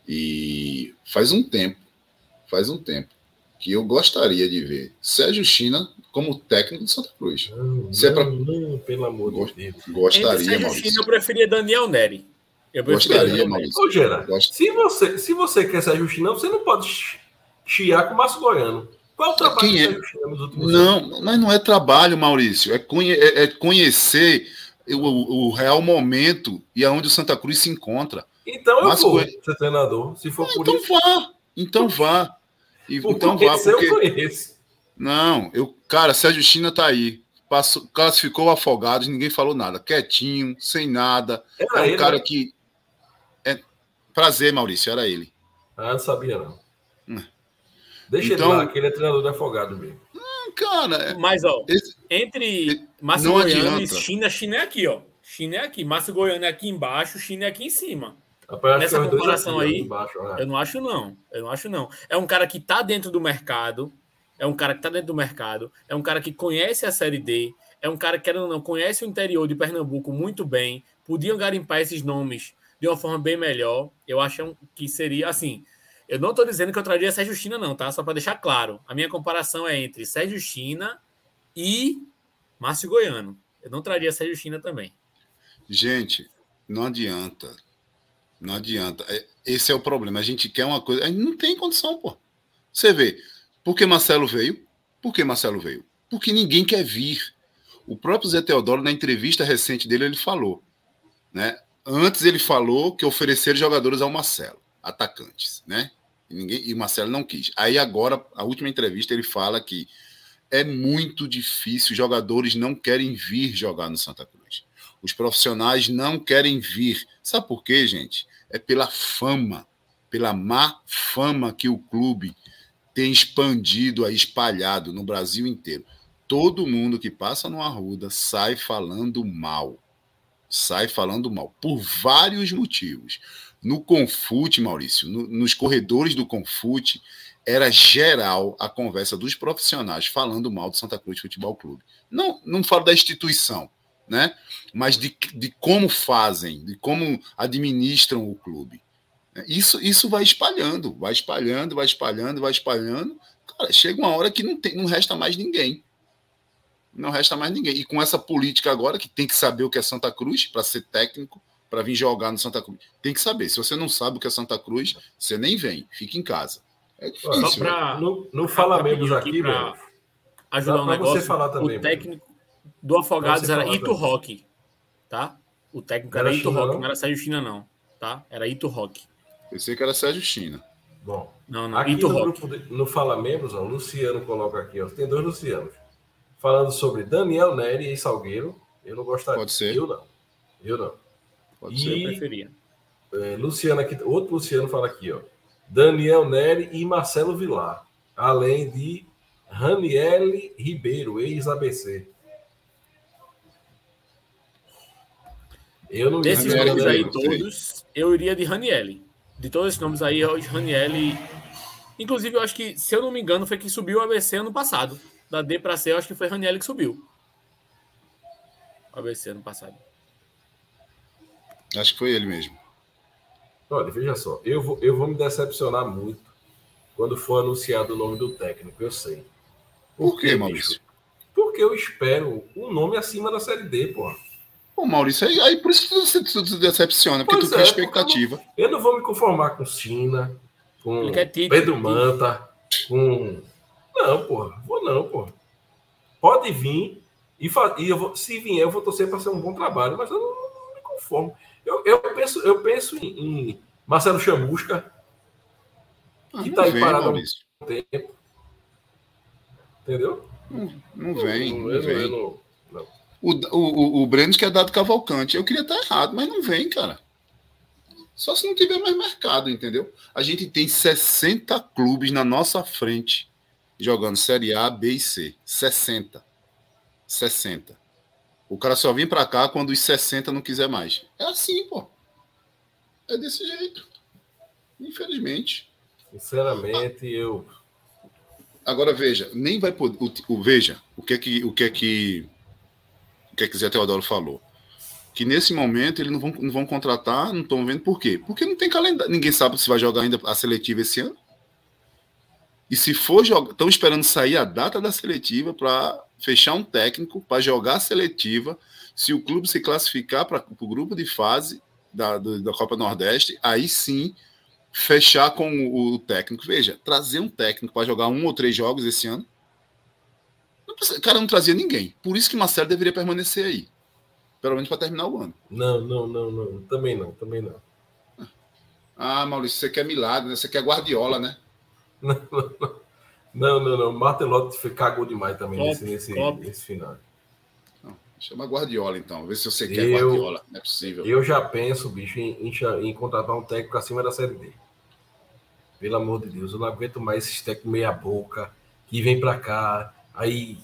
e faz um tempo, faz um tempo, que eu gostaria de ver Sérgio China como técnico do Santa Cruz. Não, Se é pra... não, pelo amor de Deus. Gostaria, Sérgio Maurício. China, eu preferia Daniel Neri. Eu gostaria, Maurício. Ô, Gera, Gost... se, você, se você quer Sérgio China, você não pode chiar com o Márcio Goiano. Qual o trabalho Quem é? nos últimos Não, anos? mas não é trabalho, Maurício. É, conhe é, é conhecer o, o, real momento e aonde o Santa Cruz se encontra. Então eu mas, vou ser treinador, se for ah, por então isso. Vá, então vá. E, então vá, porque... eu conheço. Não, eu, cara, Sérgio China tá aí. Passou, classificou o Afogados, ninguém falou nada. Quietinho, sem nada. Era é um ele, cara né? que. É... Prazer, Maurício, era ele. Ah, não sabia, não. Deixa então, ele lá, que ele é treinador do Afogado mesmo. Hum, cara. É- Mas, ó, esse, entre Márcio Goiano e China, China é aqui, ó. China é aqui. Márcio Goiano é aqui embaixo, China é aqui em cima. Rapaz, Nessa comparação aí, embaixo, né? eu não acho, não. Eu não acho, não. É um cara que tá dentro do mercado. É um cara que tá dentro do mercado. É um cara que conhece a Série D. É um cara que, querendo ou não, conhece o interior de Pernambuco muito bem. Podiam garimpar esses nomes de uma forma bem melhor. Eu acho que seria assim. Eu não estou dizendo que eu traria Sérgio China, não, tá? Só para deixar claro. A minha comparação é entre Sérgio China e Márcio Goiano. Eu não traria Sérgio China também. Gente, não adianta. Não adianta. É, esse é o problema. A gente quer uma coisa. A gente não tem condição, pô. Você vê. Por que Marcelo veio? Por que Marcelo veio? Porque ninguém quer vir. O próprio Zé Teodoro, na entrevista recente dele, ele falou. Né? Antes ele falou que ofereceram jogadores ao Marcelo, atacantes, né? E, ninguém, e o Marcelo não quis. Aí agora, a última entrevista, ele fala que é muito difícil, jogadores não querem vir jogar no Santa Cruz. Os profissionais não querem vir. Sabe por quê, gente? É pela fama, pela má fama que o clube tem expandido, aí, espalhado no Brasil inteiro. Todo mundo que passa no Arruda sai falando mal. Sai falando mal, por vários motivos. No Confute, Maurício, no, nos corredores do Confute, era geral a conversa dos profissionais falando mal do Santa Cruz Futebol Clube. Não, não falo da instituição, né? Mas de, de como fazem, de como administram o clube. Isso, isso vai espalhando, vai espalhando, vai espalhando, vai espalhando. Cara, chega uma hora que não, tem, não resta mais ninguém. Não resta mais ninguém. E com essa política agora, que tem que saber o que é Santa Cruz para ser técnico, para vir jogar no Santa Cruz. Tem que saber. Se você não sabe o que é Santa Cruz, você nem vem, fica em casa. É difícil. Só pra, não, não fala menos aqui, para ajudar um negócio. Você falar também, o técnico do Afogados era Ito Rock, tá? O técnico era, era Ito Rock, não? era Sérgio China, não, tá? Era Ito Rock. Pensei que era Sérgio China. Bom, não, não. Aqui Ito no, Rock. Grupo de, no Fala Membros, ó, o Luciano coloca aqui, ó, tem dois Lucianos. Falando sobre Daniel Neri e Salgueiro. Eu não gostaria. Pode ser. Eu não. Eu não. Pode e, ser, eu preferia. É, Luciano aqui, outro Luciano fala aqui, ó. Daniel Neri e Marcelo Vilar, além de Raniele Ribeiro, ex-ABC. Eu não Desses nomes aí todos, eu iria de Raniele. De todos esses nomes aí, Raniele. Inclusive, eu acho que, se eu não me engano, foi que subiu o ABC ano passado. Da D para C, eu acho que foi Raniele que subiu. ABC ano passado. Acho que foi ele mesmo. Olha, veja só, eu vou, eu vou me decepcionar muito quando for anunciado o nome do técnico, eu sei. Por, Por quê, Maurício? Porque eu espero um nome acima da Série D, porra. Pô, Maurício, aí, aí por isso que você se decepciona, porque pois tu é, tem expectativa. Eu não, eu não, vou me conformar com Sina, com Pedro Manta. com. Não, porra, vou não, porra. Pode vir e, fa... e eu vou... se vier, eu vou torcer para ser um bom trabalho, mas eu não, não me conformo. Eu, eu penso, eu penso em, em Marcelo Chamusca, Ah, que não tá aí parado há Maurício. um tempo. Entendeu? Não, não vem, não eu vem. não- não. O, o, o Breno quer dar do Cavalcante. Eu queria estar errado, mas não vem, cara. Só se não tiver mais mercado, entendeu? A gente tem 60 clubes na nossa frente jogando Série A, B e C. 60. 60. O cara só vem pra cá quando os 60 não quiser mais. É assim, pô. É desse jeito. Infelizmente. Sinceramente, eu. Agora veja, nem vai poder. O, o- veja, o que é que o que é que o que é que Zé Teodoro falou? Que nesse momento eles não vão, não vão contratar, não estão vendo por quê? Porque não tem calendário. Ninguém sabe se vai jogar ainda a seletiva esse ano. E se for jogar, estão esperando sair a data da seletiva para fechar um técnico para jogar a seletiva. Se o clube se classificar para o grupo de fase da, do- da Copa Nordeste, aí sim fechar com o, o técnico. Veja, trazer um técnico para jogar um ou três jogos esse ano. Precisa- cara, não trazia ninguém. Por isso que Marcelo deveria permanecer aí. Pelo menos para terminar o ano. Não, não, não, não. Também não, também não. Ah, Maurício, você quer milagre, né? Você quer Guardiola, né? Não, não, não. Martelotti foi- cagou demais também Top, nesse, nesse, top. nesse final. Chama Guardiola, então. Vê se você quer Eu- Guardiola. Não é possível. Eu já penso, bicho, em, em em contratar um técnico acima da Série D. Pelo amor de Deus, eu não aguento mais esses técnicos meia boca que vem pra cá, aí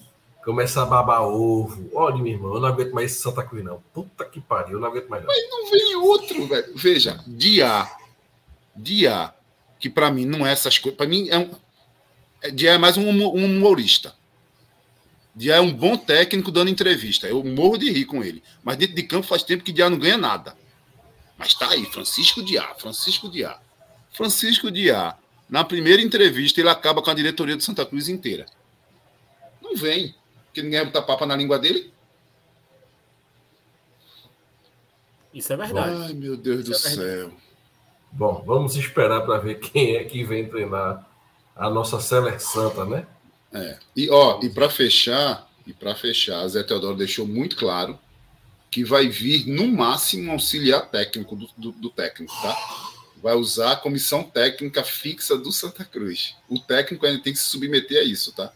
começa a babar ovo. Olha, meu irmão, eu não aguento mais esse Santa Cruz, não. Puta que pariu, eu não aguento mais, não. Não vem outro, velho. Veja, Dia. Dia, que para mim não é essas coisas. Para mim é um. É- Dia é mais um, um humorista. Dia é um bom técnico dando entrevista. Eu morro de rir com ele. Mas dentro de campo faz tempo que Dia não ganha nada. Mas tá aí, Francisco Diá, Francisco Diá. Francisco Diá, na primeira entrevista, ele acaba com a diretoria do Santa Cruz inteira. Não vem. Porque ninguém vai botar papa na língua dele. Isso é verdade. Ai, meu Deus do Isso é verdade. céu. Bom, vamos esperar para ver quem é que vem treinar a nossa Seller Santa, né? É. E ó, e para fechar, e para fechar, Zé Teodoro deixou muito claro que vai vir no máximo um auxiliar técnico do, do, do técnico, tá? Vai usar a comissão técnica fixa do Santa Cruz. O técnico ainda tem que se submeter a isso, tá?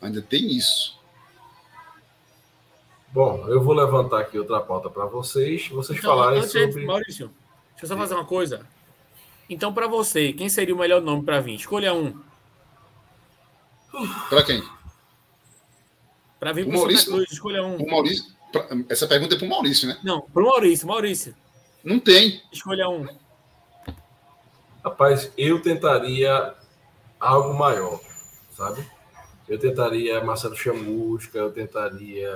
Ainda tem isso. Bom, eu vou levantar aqui outra pauta para vocês. Vocês Então, falarem antes sobre. Maurício, deixa eu só fazer uma coisa. Então, para você, quem seria o melhor nome para vir? Escolha um. Para quem? Para vir para o Maurício? Santa Cruz, escolha um. O Maurício. pra- essa pergunta é para o Maurício, né? Não, para o Maurício. Maurício, Não tem. escolha um. Rapaz, eu tentaria algo maior, sabe? Eu tentaria Marcelo Chamusca, eu tentaria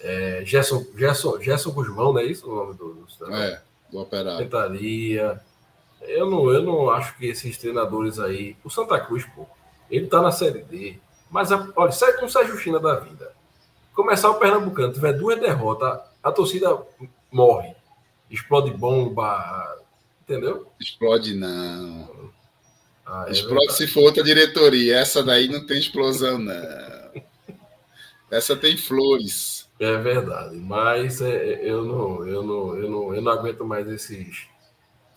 é, Gerson, Gerson, Gerson Guzmão, não é isso o nome do, do? É, do operário. Tentaria. Eu não, eu não acho que esses treinadores aí. O Santa Cruz, pô, ele tá na Série D. Mas, a- olha, sai com o Sérgio China da vida. Começar o Pernambucano, tiver duas derrotas, a torcida morre. Explode bomba. Entendeu? Explode não. Ah, é Explode verdade. se for outra diretoria. Essa daí não tem explosão, não. Essa tem flores. É verdade, mas é, é, eu, não, eu, não, eu, não, eu não aguento mais esses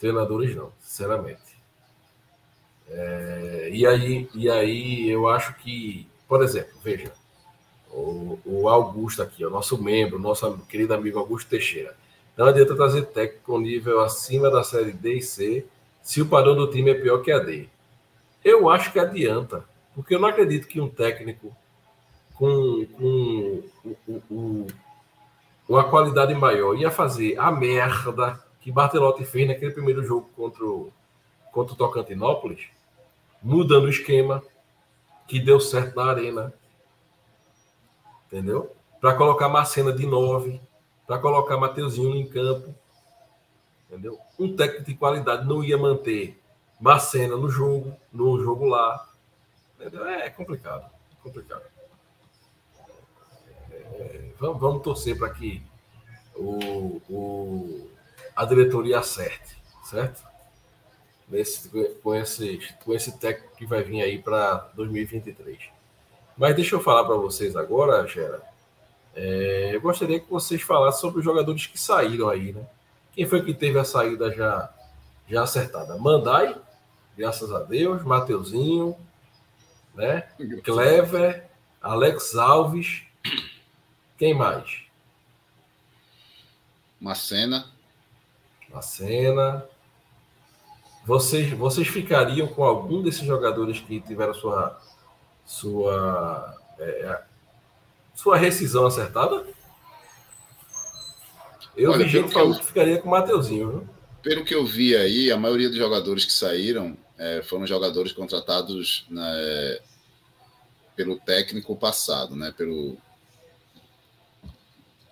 treinadores, não, sinceramente. É, e, aí, e aí eu acho que, por exemplo, veja, o, o Augusto aqui, o nosso membro, nosso querido amigo Augusto Teixeira. Não adianta trazer técnico com nível acima da série D e C se o padrão do time é pior que a D. Eu acho que adianta, porque eu não acredito que um técnico com, com o- uma qualidade maior ia fazer a merda que Bartelotti fez naquele primeiro jogo contra o, contra o Tocantinópolis, mudando o esquema que deu certo na arena. Entendeu? Para colocar Macena de 9, para colocar Mateuzinho em campo. Entendeu? Um técnico de qualidade não ia manter Macena no jogo, no jogo lá. Entendeu? É complicado. É complicado. Vamos, vamos torcer para que o, o- a diretoria acerte, certo? nesse, com, esse, com esse técnico que vai vir aí para 2023. Mas deixa eu falar para vocês agora, Gera. É, eu gostaria que vocês falassem sobre os jogadores que saíram aí, né? Quem foi que teve a saída já, já acertada? Mandai, graças a Deus, Mateuzinho, né? Clever, Alex Alves. Quem mais? Macena. Macena. Vocês, vocês ficariam com algum desses jogadores que tiveram sua sua é, é sua rescisão acertada? Eu Olha, vi gente falando que ficaria com o Mateuzinho. Viu? Pelo que eu vi aí, a maioria dos jogadores que saíram é, foram jogadores contratados né, pelo técnico passado, né? Pelo,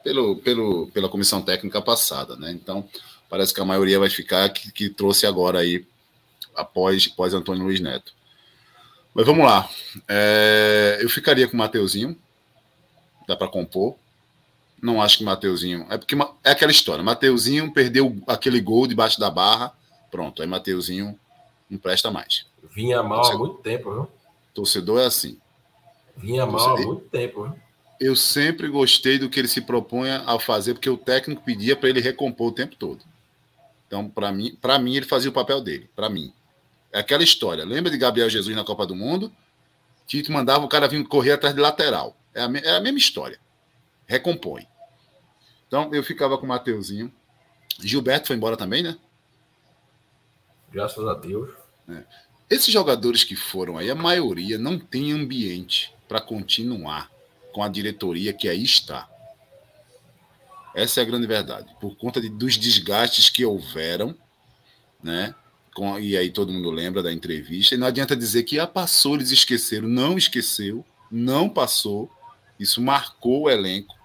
pelo, pelo, pela comissão técnica passada, né? Então, parece que a maioria vai ficar que, que trouxe agora aí, após, após Antônio Luiz Neto. Mas vamos lá. É, eu ficaria com o Mateuzinho, dá para compor. Não acho que Mateuzinho. É porque é aquela história. Mateuzinho perdeu aquele gol debaixo da barra. Pronto, aí Mateuzinho não presta mais. Vinha mal Torcedor, há muito tempo, viu? Torcedor é assim. Vinha mal há muito tempo, viu? Eu sempre gostei do que ele se propunha a fazer, porque o técnico pedia para ele recompor o tempo todo. Então, para mim, para mim, ele fazia o papel dele. Para mim, é aquela história. Lembra de Gabriel Jesus na Copa do Mundo? Tito mandava o cara vir correr atrás de lateral. É a, é a mesma história. Recompõe. Então, eu ficava com o Mateuzinho. Gilberto foi embora também, né? Graças a Deus. É. Esses jogadores que foram aí, a maioria não tem ambiente para continuar com a diretoria que aí está. Essa é a grande verdade. Por conta de, dos desgastes que houveram, né? Com, e aí todo mundo lembra da entrevista. E não adianta dizer que ah, passou, eles esqueceram. Não esqueceu, não passou. Isso marcou o elenco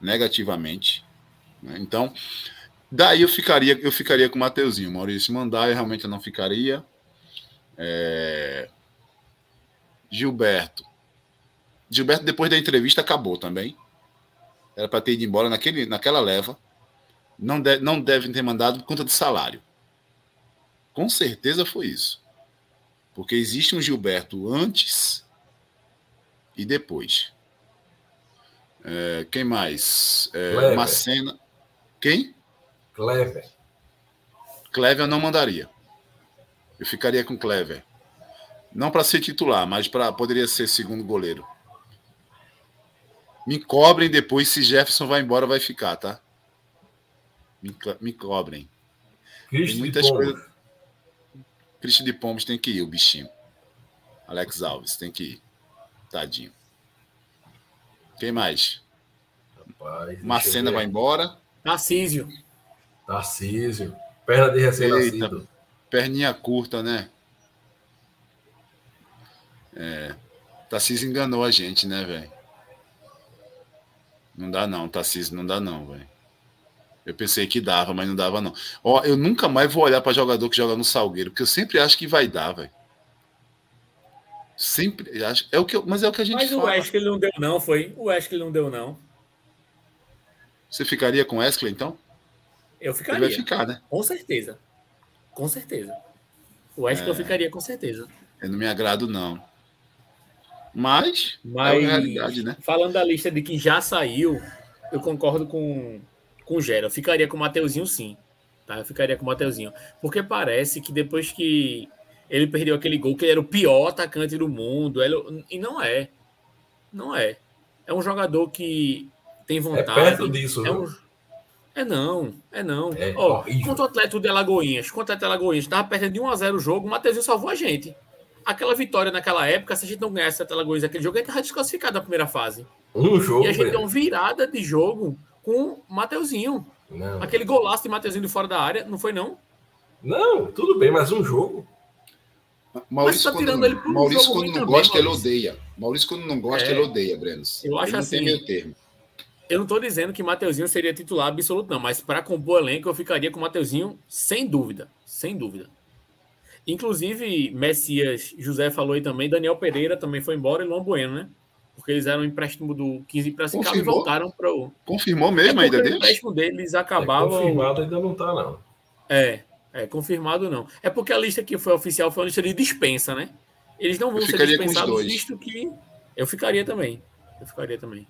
negativamente. Né? Então, daí eu ficaria, eu ficaria com o Mateuzinho. Maurício Mandai realmente eu não ficaria. É... Gilberto. Gilberto, depois da entrevista, acabou também. Era para ter ido embora naquele, naquela leva. Não, de, não devem ter mandado por conta de salário. Com certeza foi isso. Porque existe um Gilberto antes e depois. É, quem mais? É, Macena. Quem? Clever. Clever eu não mandaria. Eu ficaria com Clever. Não para ser titular, mas para poderia ser segundo goleiro. Me cobrem depois se Jefferson vai embora vai ficar, tá? Me, me cobrem. Cristo tem muitas coisas. Cristo de Pombos tem que ir, o bichinho. Alex Alves tem que ir. Tadinho. Quem mais? Rapaz, Macena vai embora. Tarcísio. Tarcísio. Perna de recém-nascido. Perninha curta, né? É. Tarcísio enganou a gente, né, velho? Não dá não, Tarcísio, não dá não, velho. Eu pensei que dava, mas não dava não. Ó, eu nunca mais vou olhar para jogador que joga no Salgueiro, porque eu sempre acho que vai dar, velho. Sempre acho. É o que eu, mas é o que a gente Mas fala. o Wesley não deu não, foi? O Wesley não deu não. Você ficaria com o Wesley então? Eu ficaria. Ele vai ficar, né? Com certeza. Com certeza. O acho é... eu ficaria com certeza. Eu não me agrado, não. Mas, Mas é a realidade, né? Falando da lista de que já saiu, eu concordo com, com o Gera. Eu ficaria com o Mateuzinho, sim. Tá? Eu ficaria com o Mateuzinho. Porque parece que depois que ele perdeu aquele gol, que ele era o pior atacante do mundo. Ele... E não é. Não é. É um jogador que tem vontade. É perto disso, é um... É não, é não. É Ó, contra o Atlético de Alagoinhas, contra o Atlético de Alagoinhas, estava perdendo de 1x0 o jogo, o Matheusinho salvou a gente. Aquela vitória naquela época, se a gente não ganhasse Atlético Alagoinhas aquele jogo, a gente estava desclassificado na primeira fase. Um jogo. E a gente deu uma virada de jogo com o Mateuzinho. Não. Aquele golaço de Mateuzinho de fora da área, não foi não? Não, tudo bem, mas um jogo. Maurício, tá tirando quando, ele por Maurício, quando não também, gosta, Maurício. ele odeia. Maurício, quando não gosta, é. ele odeia, Brenos. Eu acho ele assim. Não termo. Eu não estou dizendo que Mateuzinho seria titular absoluto, não, mas para compor elenco eu ficaria com o Mateuzinho sem dúvida. Sem dúvida. Inclusive, Messias, José falou aí também, Daniel Pereira também foi embora e Luan Bueno, né? Porque eles eram um empréstimo do 15 para Piracicaba e voltaram para o. Confirmou mesmo é ainda deles? O empréstimo deles acabava. É confirmado ainda não está, não. É. É, confirmado não. É porque a lista que foi oficial foi uma lista de dispensa, né? Eles não vão ser dispensados, visto que. Eu ficaria também. Eu ficaria também.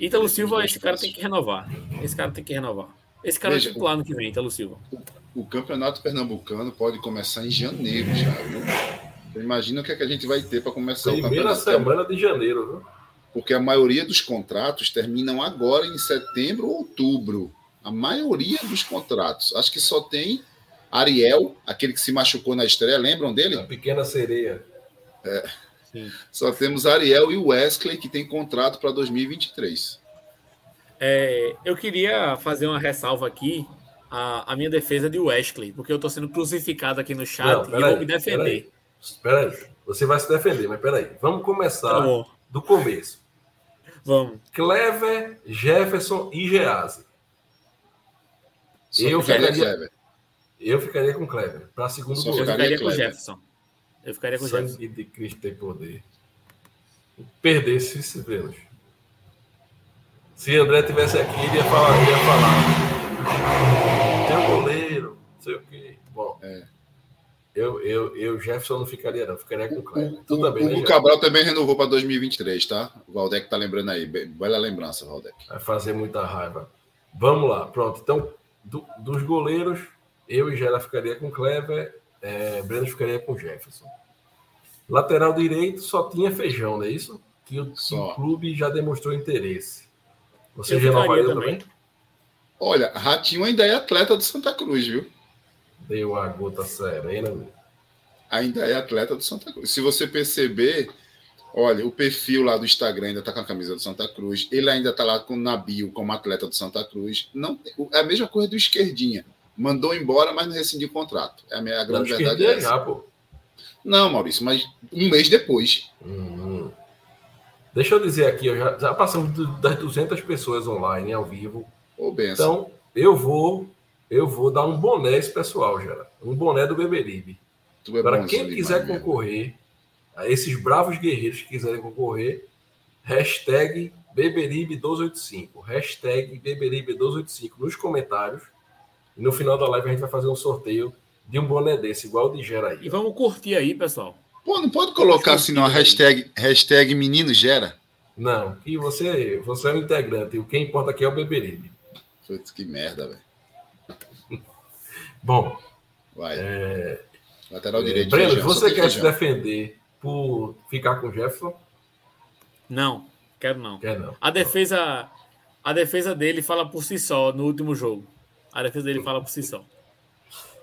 Ítalo Silva, esse cara tem que renovar. Esse cara tem que renovar. Esse cara Veja, é titular no que vem, Ítalo Silva. O campeonato pernambucano pode começar em janeiro já, viu? Então, imagina o que, é que a gente vai ter para começar o Primeira campeonato. semana de janeiro, viu? Porque a maioria dos contratos terminam agora em setembro ou outubro. A maioria dos contratos. Acho que só tem Ariel, aquele que se machucou na estreia, lembram A dele? pequena sereia. Sim. Só temos Ariel e o Wesley, que tem contrato para 2023. É, eu queria fazer uma ressalva aqui a, a minha defesa de Wesley, porque eu tô sendo crucificado aqui no chat Não, e vou me defender. Espera aí. Você vai se defender, mas peraí. Vamos começar Tá do começo. vamos. Clever, Jefferson e Gease. Eu ficaria Clever. Eu ficaria com Clever. Para segundo Só Eu ficaria com. Jefferson. Eu ficaria com o Jefferson. Sangue de Cristo tem poder. Perdesse se Vênus. Se André tivesse aqui, ele ia falar, ele ia falar. Tem um goleiro, não sei o quê. Bom, É. eu, eu, eu, Jefferson, não ficaria, não. Ficaria com o Clever. O, Tu também, o, né, o? Cabral também renovou para 2023, tá? O Valdec tá lembrando aí. Be- Bela lembrança, Valdec. Vai fazer muita raiva. Vamos lá, pronto. Então, do- dos goleiros, eu e Gera ficaria com Clever, é, Breno ficaria com Jefferson. Lateral direito só tinha feijão, não é isso? Que o, que o clube já demonstrou interesse. Você Eu renovaria também? também. Olha, Ratinho ainda é atleta do Santa Cruz, viu? Deu a gota serena. meu. Ainda é atleta do Santa Cruz. Se você perceber, olha, o perfil lá do Instagram ainda tá com a camisa do Santa Cruz. Ele ainda tá lá com na bio como atleta do Santa Cruz. Não, é a mesma coisa do Esquerdinha. Mandou embora, mas não rescindiu o contrato. É a, minha, a grande verdade. É ele essa. já, pô. Não, Maurício, mas um mês depois. Hum. Deixa eu dizer aqui, eu já, já passamos das 200 pessoas online, ao vivo. Então, eu vou eu vou dar um boné a esse pessoal, Gera. Um boné do Beberibe. é bonzinho quem quiser mesmo. concorrer, a esses bravos guerreiros que quiserem concorrer, hashtag Beberibe1285. Hashtag Beberibe1285 nos comentários. E no final da live a gente vai fazer um sorteio de um boné desse, igual o de Gera aí. E vamos curtir aí, pessoal. Pô, não pode colocar assim uma hashtag, hashtag menino gera? Não, que você, você é um integrante. O que importa aqui é o Beberibe. Putz, que merda, velho. Bom, Vai. Lateral é, direito. Breno, feijão, só você quer se feijão. defender por ficar com o Jefferson? Não, quero não. Quer não. A defesa, a defesa dele fala por si só no último jogo. A defesa dele fala por si só.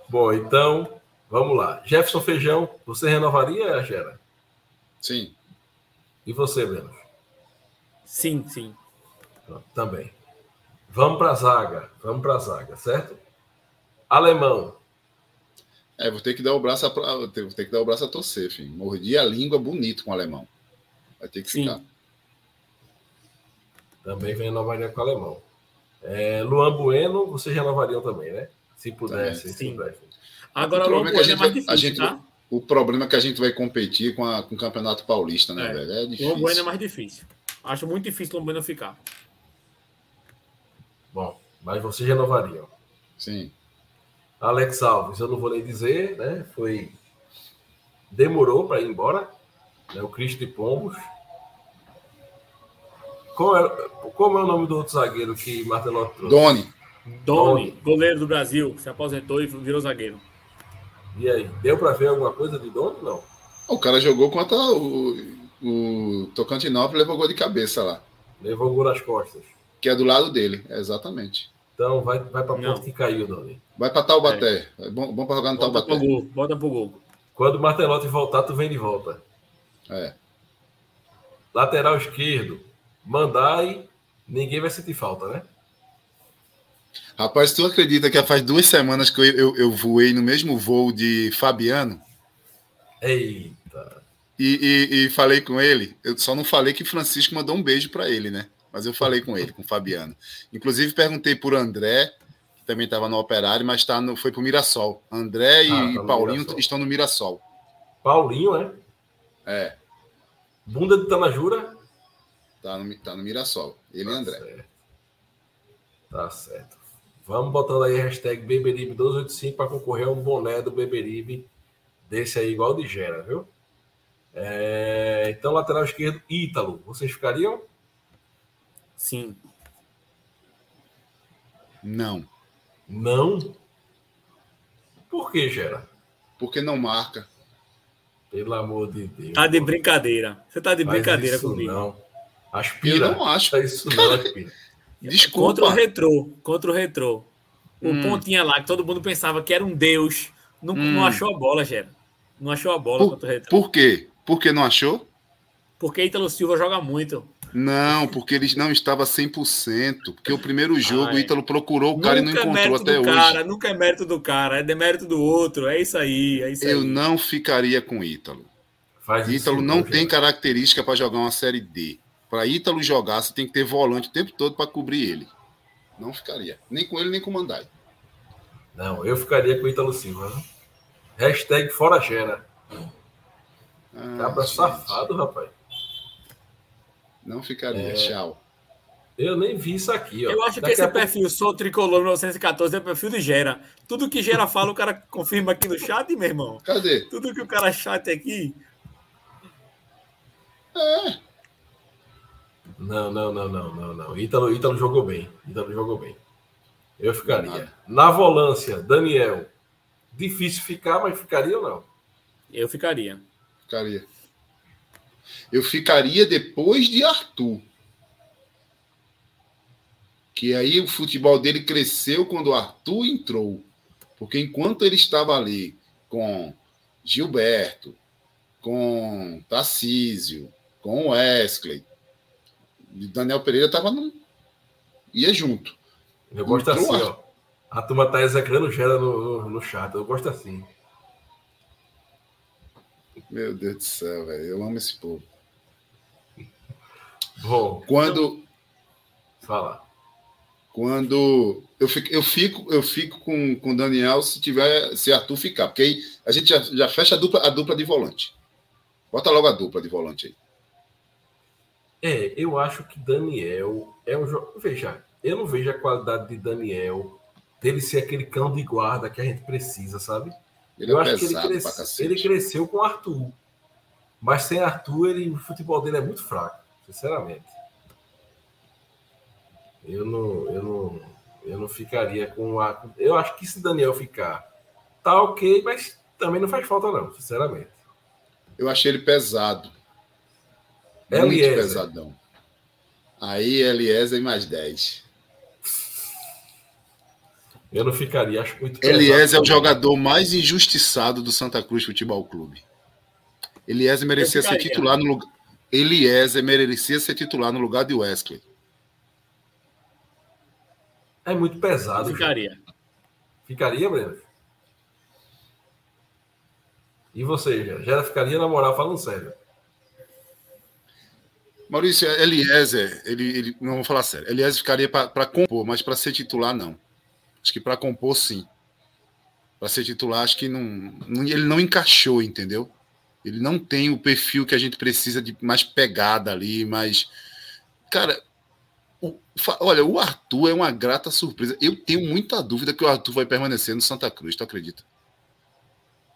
Bom, então, vamos lá. Jefferson Feijão, você renovaria, Gera? Sim. E você, Breno? Sim, sim. Pronto, Também. Vamos para a zaga. Vamos para a zaga, certo? Alemão. É, vou ter que dar o braço a, vou ter que dar o braço a torcer, filho. Mordi a língua bonito com o alemão. Vai ter que Sim. ficar. Também vem renovaria com o alemão. É, Luan Bueno, vocês renovariam também, né? Se pudessem, se Sim. pudessem. Agora o o problema é que a é gente, mais vai- a difícil, gente tá? o problema é que a gente vai competir com, a, com o Campeonato Paulista, né, É. velho? É O difícil. Lobo é mais difícil. Acho muito difícil o Lobo ficar. Bom, mas vocês renovariam. Sim. Alex Alves, eu não vou nem dizer, né? Foi. Demorou para ir embora. Né? O Cristo de Pombos. Qual é, como é o nome do outro zagueiro que Martelotti trouxe? Doni. Doni, goleiro do Brasil, se aposentou e virou zagueiro. E aí, deu para ver alguma coisa de Doni? Não. O cara jogou contra o, o Tocantinópolis e levou gol de cabeça lá. Levou o gol nas costas. Que é do lado dele, exatamente. Então vai, vai para Não. ponto que caiu, Doni. Vai pra Taubaté. É bom, bom pra jogar no Bota pro Taubaté. gol, bota pro gol. Quando o Martelotti voltar, tu vem de volta. É. Lateral esquerdo, Mandai, ninguém vai sentir falta, né? Rapaz, tu acredita que faz duas semanas que eu, eu, eu voei no mesmo voo de Fabiano Eita. e, e, e falei com ele? Eu só não falei que Francisco mandou um beijo pra ele, né? Mas eu falei com ele, com o Fabiano. Inclusive, perguntei por André, que também estava no Operário, mas tá no, foi pro Mirassol. André e Ah, tá Paulinho Mirassol. estão no Mirassol. Paulinho, né? É, Bunda de Tanajura. tá no, tá no Mirassol. Ele e Tá André. certo. Tá certo. Vamos botando aí a hashtag Beberibe1285 para concorrer a um boné do Beberibe desse aí, igual de Gera, viu? É, então, lateral esquerdo, Ítalo. Vocês ficariam? Sim. Não. Não? Por que, Gera? Porque não marca. Pelo amor de Deus. Tá de brincadeira. Você tá de Faz brincadeira isso comigo. Não. Aspira. Eu não acho. Faz isso não, aspira. Desculpa. Contra o retrô. Contra o retrô. O Hum. pontinha lá, que todo mundo pensava que era um deus. Não, Hum. não achou a bola, Gera. Não achou a bola Por, contra o retrô. por quê? Por que não achou? Porque Ítalo Silva joga muito. Não, porque ele não estava 100%. Porque o primeiro jogo Ai. o Ítalo procurou o cara e não nunca é encontrou mérito até do hoje. cara, nunca é mérito do cara, é demérito do outro. É isso aí, é isso Eu aí. não ficaria com o Ítalo. Faz isso Ítalo não tem característica para jogar uma série D. Para Ítalo jogar, você tem que ter volante o tempo todo para cobrir ele. Não ficaria. Nem com ele, nem com o Mandai. Não, eu ficaria com o Ítalo Silva. né? Hashtag fora Gera. Ah, Cabra gente, safado, rapaz. Não ficaria. É. Tchau. Eu nem vi isso aqui, ó. Eu acho que Daqui esse a pouco- perfil Sou Tricolor 1914 é o perfil de Gera. Tudo que Gera fala, o cara confirma aqui no chat, meu irmão. Cadê? Tudo que o cara chat aqui. Não, não, não, não, não, não. Ítalo, Ítalo jogou bem. Ítalo jogou bem. Eu ficaria. Nada. Na volância, Daniel. Difícil ficar, mas ficaria ou não? Eu ficaria. Ficaria. Eu ficaria depois de Arthur. Que aí o futebol dele cresceu quando o Arthur entrou. Porque enquanto ele estava ali com Gilberto, com Tarcísio, com Wesley, Daniel Pereira estava no. ia junto. Eu gosto Entrou assim, a- ó. A turma tá execrando Gera no, no, no chat. Eu gosto assim. Meu Deus do céu, velho. Eu amo esse povo. Bom, Quando, fala. quando eu fico, eu fico, eu fico com com o Daniel se tiver, se Arthur ficar, porque aí a gente já, já fecha a dupla, a dupla de volante. Bota logo a dupla de volante aí. É, eu acho que Daniel é um jogo. Veja, eu não vejo a qualidade de Daniel dele ser aquele cão de guarda que a gente precisa, sabe? Ele eu é acho que ele, cresce- ele cresceu com o Arthur. Mas sem Arthur, ele, o futebol dele é muito fraco, sinceramente. Eu não, eu não, eu não ficaria com a. Eu acho que se Daniel ficar, tá ok, mas também não faz falta, não, sinceramente. Eu achei ele pesado. Muito Eliezer. pesadão. Aí Eliezer mais 10. Eu não ficaria, acho muito é o jogador mais injustiçado do Santa Cruz Futebol Clube. Eliezer merecia ser titular no lugar. Eliezer merecia ser titular no lugar de Wesley. É muito pesado. Eu ficaria. Ficaria, Breno? E você, já? Já ficaria na moral, falando sério. Maurício, Eliezer, ele, ele não vou falar sério. Eliezer ficaria para compor, mas para ser titular não. Acho que para compor sim. Para ser titular, acho que não, não- ele não encaixou, entendeu? Ele não tem o perfil que a gente precisa de mais pegada ali, mais cara, o- olha, o Arthur é uma grata surpresa. Eu tenho muita dúvida que o Arthur vai permanecer no Santa Cruz, tu acredita?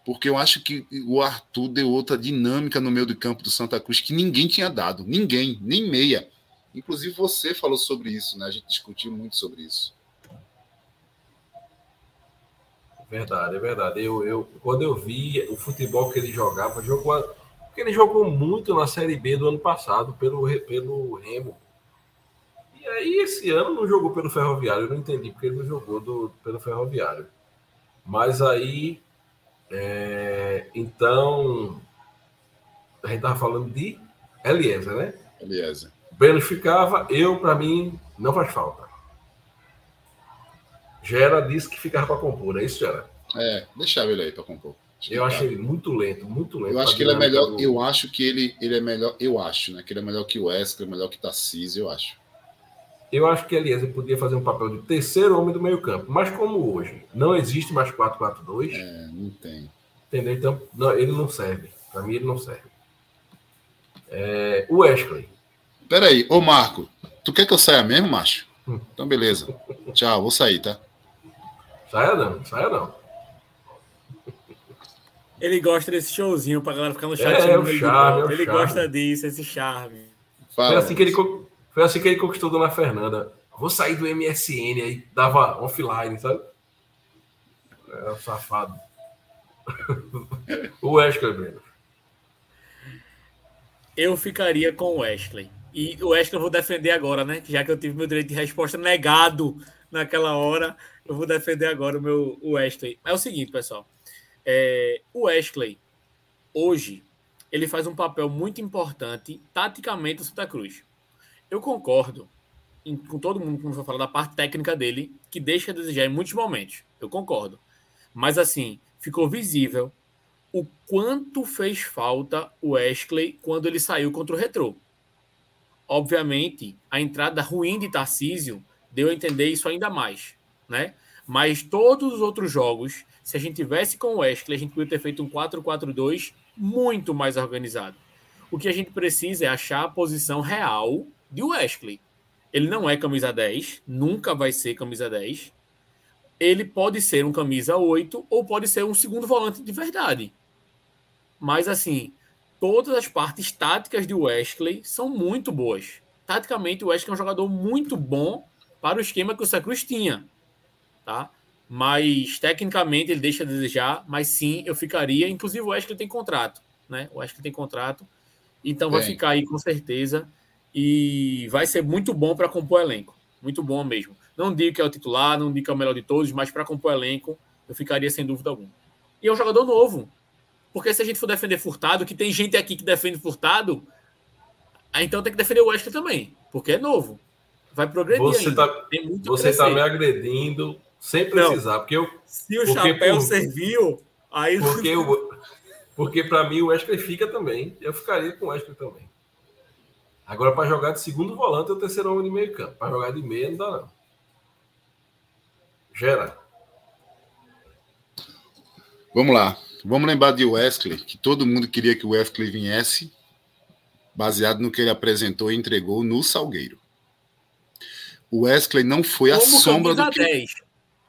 Porque eu acho que o Arthur deu outra dinâmica no meio do campo do Santa Cruz que ninguém tinha dado. Ninguém, nem meia. Inclusive você falou sobre isso, né? A gente discutiu muito sobre isso. Verdade, é verdade. Eu, eu, quando eu vi o futebol que ele jogava, jogou, porque ele jogou muito na Série B do ano passado pelo, pelo Remo. E aí esse ano não jogou pelo Ferroviário. Eu não entendi porque ele não jogou do, pelo Ferroviário. Mas aí, é, então, a gente tava falando de Eliezer, né? Eliezer. Breno ficava, eu, para mim, não faz falta. Gera disse que ficava para compor, é isso, Gera? É, deixava ele aí para compor. Eu acho ele muito lento, muito lento. Eu acho que ele é melhor. do- Eu acho que ele, ele é melhor. Eu acho, né? Que ele é melhor que o Wesley, melhor que Tarcísio, eu acho. Eu acho que Eliezer podia fazer um papel de terceiro homem do meio-campo, mas como hoje não existe mais 4-4-2, É, não tem. entendeu? Então, não, ele não serve. Para mim, ele não serve. É, o Wesley. Peraí, ô Marco, tu quer que eu saia mesmo, macho? Hum. Então, beleza. Tchau, vou sair, tá? Saia não, saia não. Ele gosta desse showzinho pra galera ficar no chat. É, é o charme, é o ele charme. gosta disso, esse charme. Foi assim, que ele, foi assim que ele conquistou Dona Fernanda. Vou sair do MSN aí, dava offline, sabe? É um safado. o Wesley, Breno. Eu ficaria com o Wesley. E o Wesley eu vou defender agora, né? Já que eu tive meu direito de resposta negado naquela hora, eu vou defender agora o meu o Wesley. É o seguinte, pessoal. É, o Wesley, hoje, ele faz um papel muito importante taticamente no Santa Cruz. Eu concordo em- com todo mundo quando for falar da parte técnica dele, que deixa a desejar em muitos momentos. Eu concordo. Mas assim, ficou visível o quanto fez falta o Wesley quando ele saiu contra o Retrô. Obviamente, a entrada ruim de Tarcísio deu a entender isso ainda mais, né? Mas todos os outros jogos, se a gente tivesse com o Wesley, a gente poderia ter feito um 4-4-2 muito mais organizado. O que a gente precisa é achar a posição real de Wesley. Ele não é camisa 10, nunca vai ser camisa 10. Ele pode ser um camisa 8 ou pode ser um segundo volante de verdade. Mas assim, todas as partes táticas de Wesley são muito boas. Taticamente, o Wesley é um jogador muito bom para o esquema que o Santa Cruz tinha. Tá? Mas tecnicamente ele deixa a desejar, mas sim, eu ficaria. Inclusive, o Wesley tem contrato, né? O Wesley tem contrato, então vai Tem. ficar aí com certeza. E vai ser muito bom para compor elenco. Muito bom mesmo. Não digo que é o titular, não digo que é o melhor de todos, mas para compor elenco, eu ficaria sem dúvida alguma. E é um jogador novo. Porque se a gente for defender Furtado, que tem gente aqui que defende Furtado, então tem que defender o Wesley também, porque é novo. Vai progredir Você ainda. tá, Tem muito a você tá me agredindo sem Não. precisar, porque eu, Se o porque chapéu por- serviu, aí porque eu, porque para mim o Wesley fica também. Eu ficaria com o Wesley também. Agora para jogar de segundo volante é o terceiro homem de meio campo. Para jogar de meia não dá não. Gera. Vamos lá. Vamos lembrar de Wesley, que todo mundo queria que o Wesley viesse, baseado no que ele apresentou e entregou no Salgueiro. O Wesley não foi a como sombra camisa do que 10.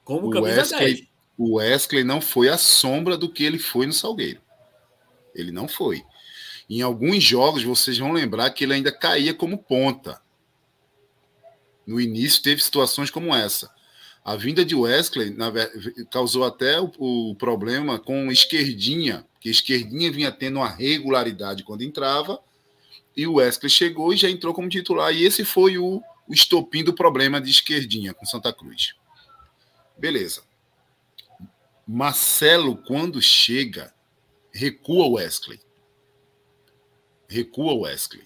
Como o Wesley, 10. o Wesley não foi a sombra do que ele foi no Salgueiro. Ele não foi. Em alguns jogos vocês vão lembrar que ele ainda caía como ponta. No início teve situações como essa. A vinda de Wesley na causou até o, o problema com Esquerdinha, que Esquerdinha vinha tendo uma regularidade quando entrava, e o Wesley chegou e já entrou como titular, e esse foi o, o estopim do problema de Esquerdinha com Santa Cruz. Beleza. Marcelo, quando chega, recua o Wesley. Recua o Wesley.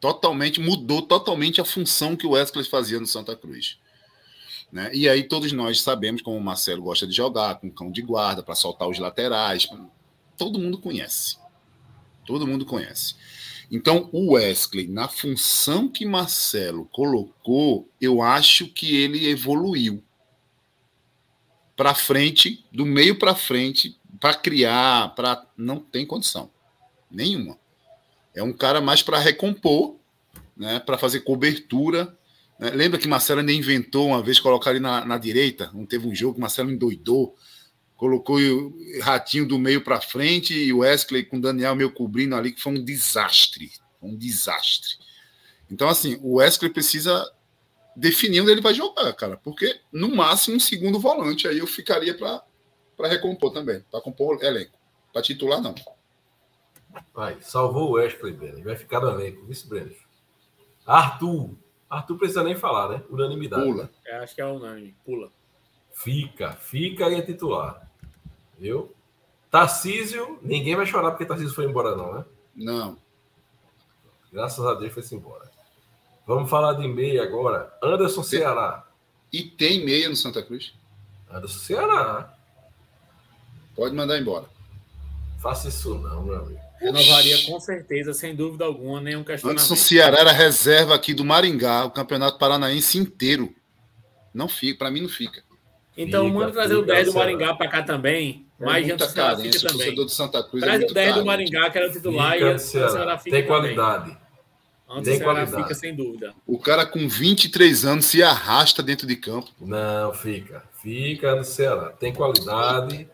Totalmente, mudou totalmente a função que o Wesley fazia no Santa Cruz. Né? E aí todos nós sabemos como o Marcelo gosta de jogar, com cão de guarda, para soltar os laterais. Todo mundo conhece. Todo mundo conhece. Então, o Wesley, na função que Marcelo colocou, eu acho que ele evoluiu para frente, do meio para frente, para criar, para não tem condição nenhuma. É um cara mais para recompor, né, para fazer cobertura. né? Lembra que Marcelo ainda inventou uma vez colocar ali na, na direita? Não teve um jogo que Marcelo endoidou, colocou o Ratinho do meio para frente e o Wesley com o Daniel meio cobrindo ali, que foi um desastre. Foi um desastre. Então, assim, o Wesley precisa definir onde ele vai jogar, cara, porque no máximo um segundo volante aí eu ficaria para recompor também, para compor elenco. Para titular, não. Vai, salvou o Wesley, Breno. Vai ficar no elenco. Vice Breno. Arthur. Arthur precisa nem falar, né? Unanimidade. Pula. Eu acho que é unânime. Pula. Fica, fica e é titular. Viu? Tarcísio, ninguém vai chorar porque Tarcísio foi embora, não, né? Não. Graças a Deus foi-se embora. Vamos falar de meia agora. Anderson Ceará. E tem meia no Santa Cruz. Anderson Ceará. Pode mandar embora. Faça isso não, meu amigo. Renovaria com certeza, sem dúvida alguma, nenhum questionamento. Anderson Ceará era reserva aqui do Maringá, o Campeonato Paranaense inteiro. Não fica, para mim não fica. Então, Fica, manda trazer o fica, 10 do. Maringá para cá também. É Mas muita carência, fica o também. torcedor do Santa Cruz é Traz muito o 10 do carente. Maringá, que era o titular, e Fica, Anderson Ceará Ceará. fica Tem também. qualidade. Antes Tem o Ceará qualidade. fica sem dúvida. O cara com 23 anos se arrasta dentro de campo. Não, fica. Fica no Ceará. Tem qualidade.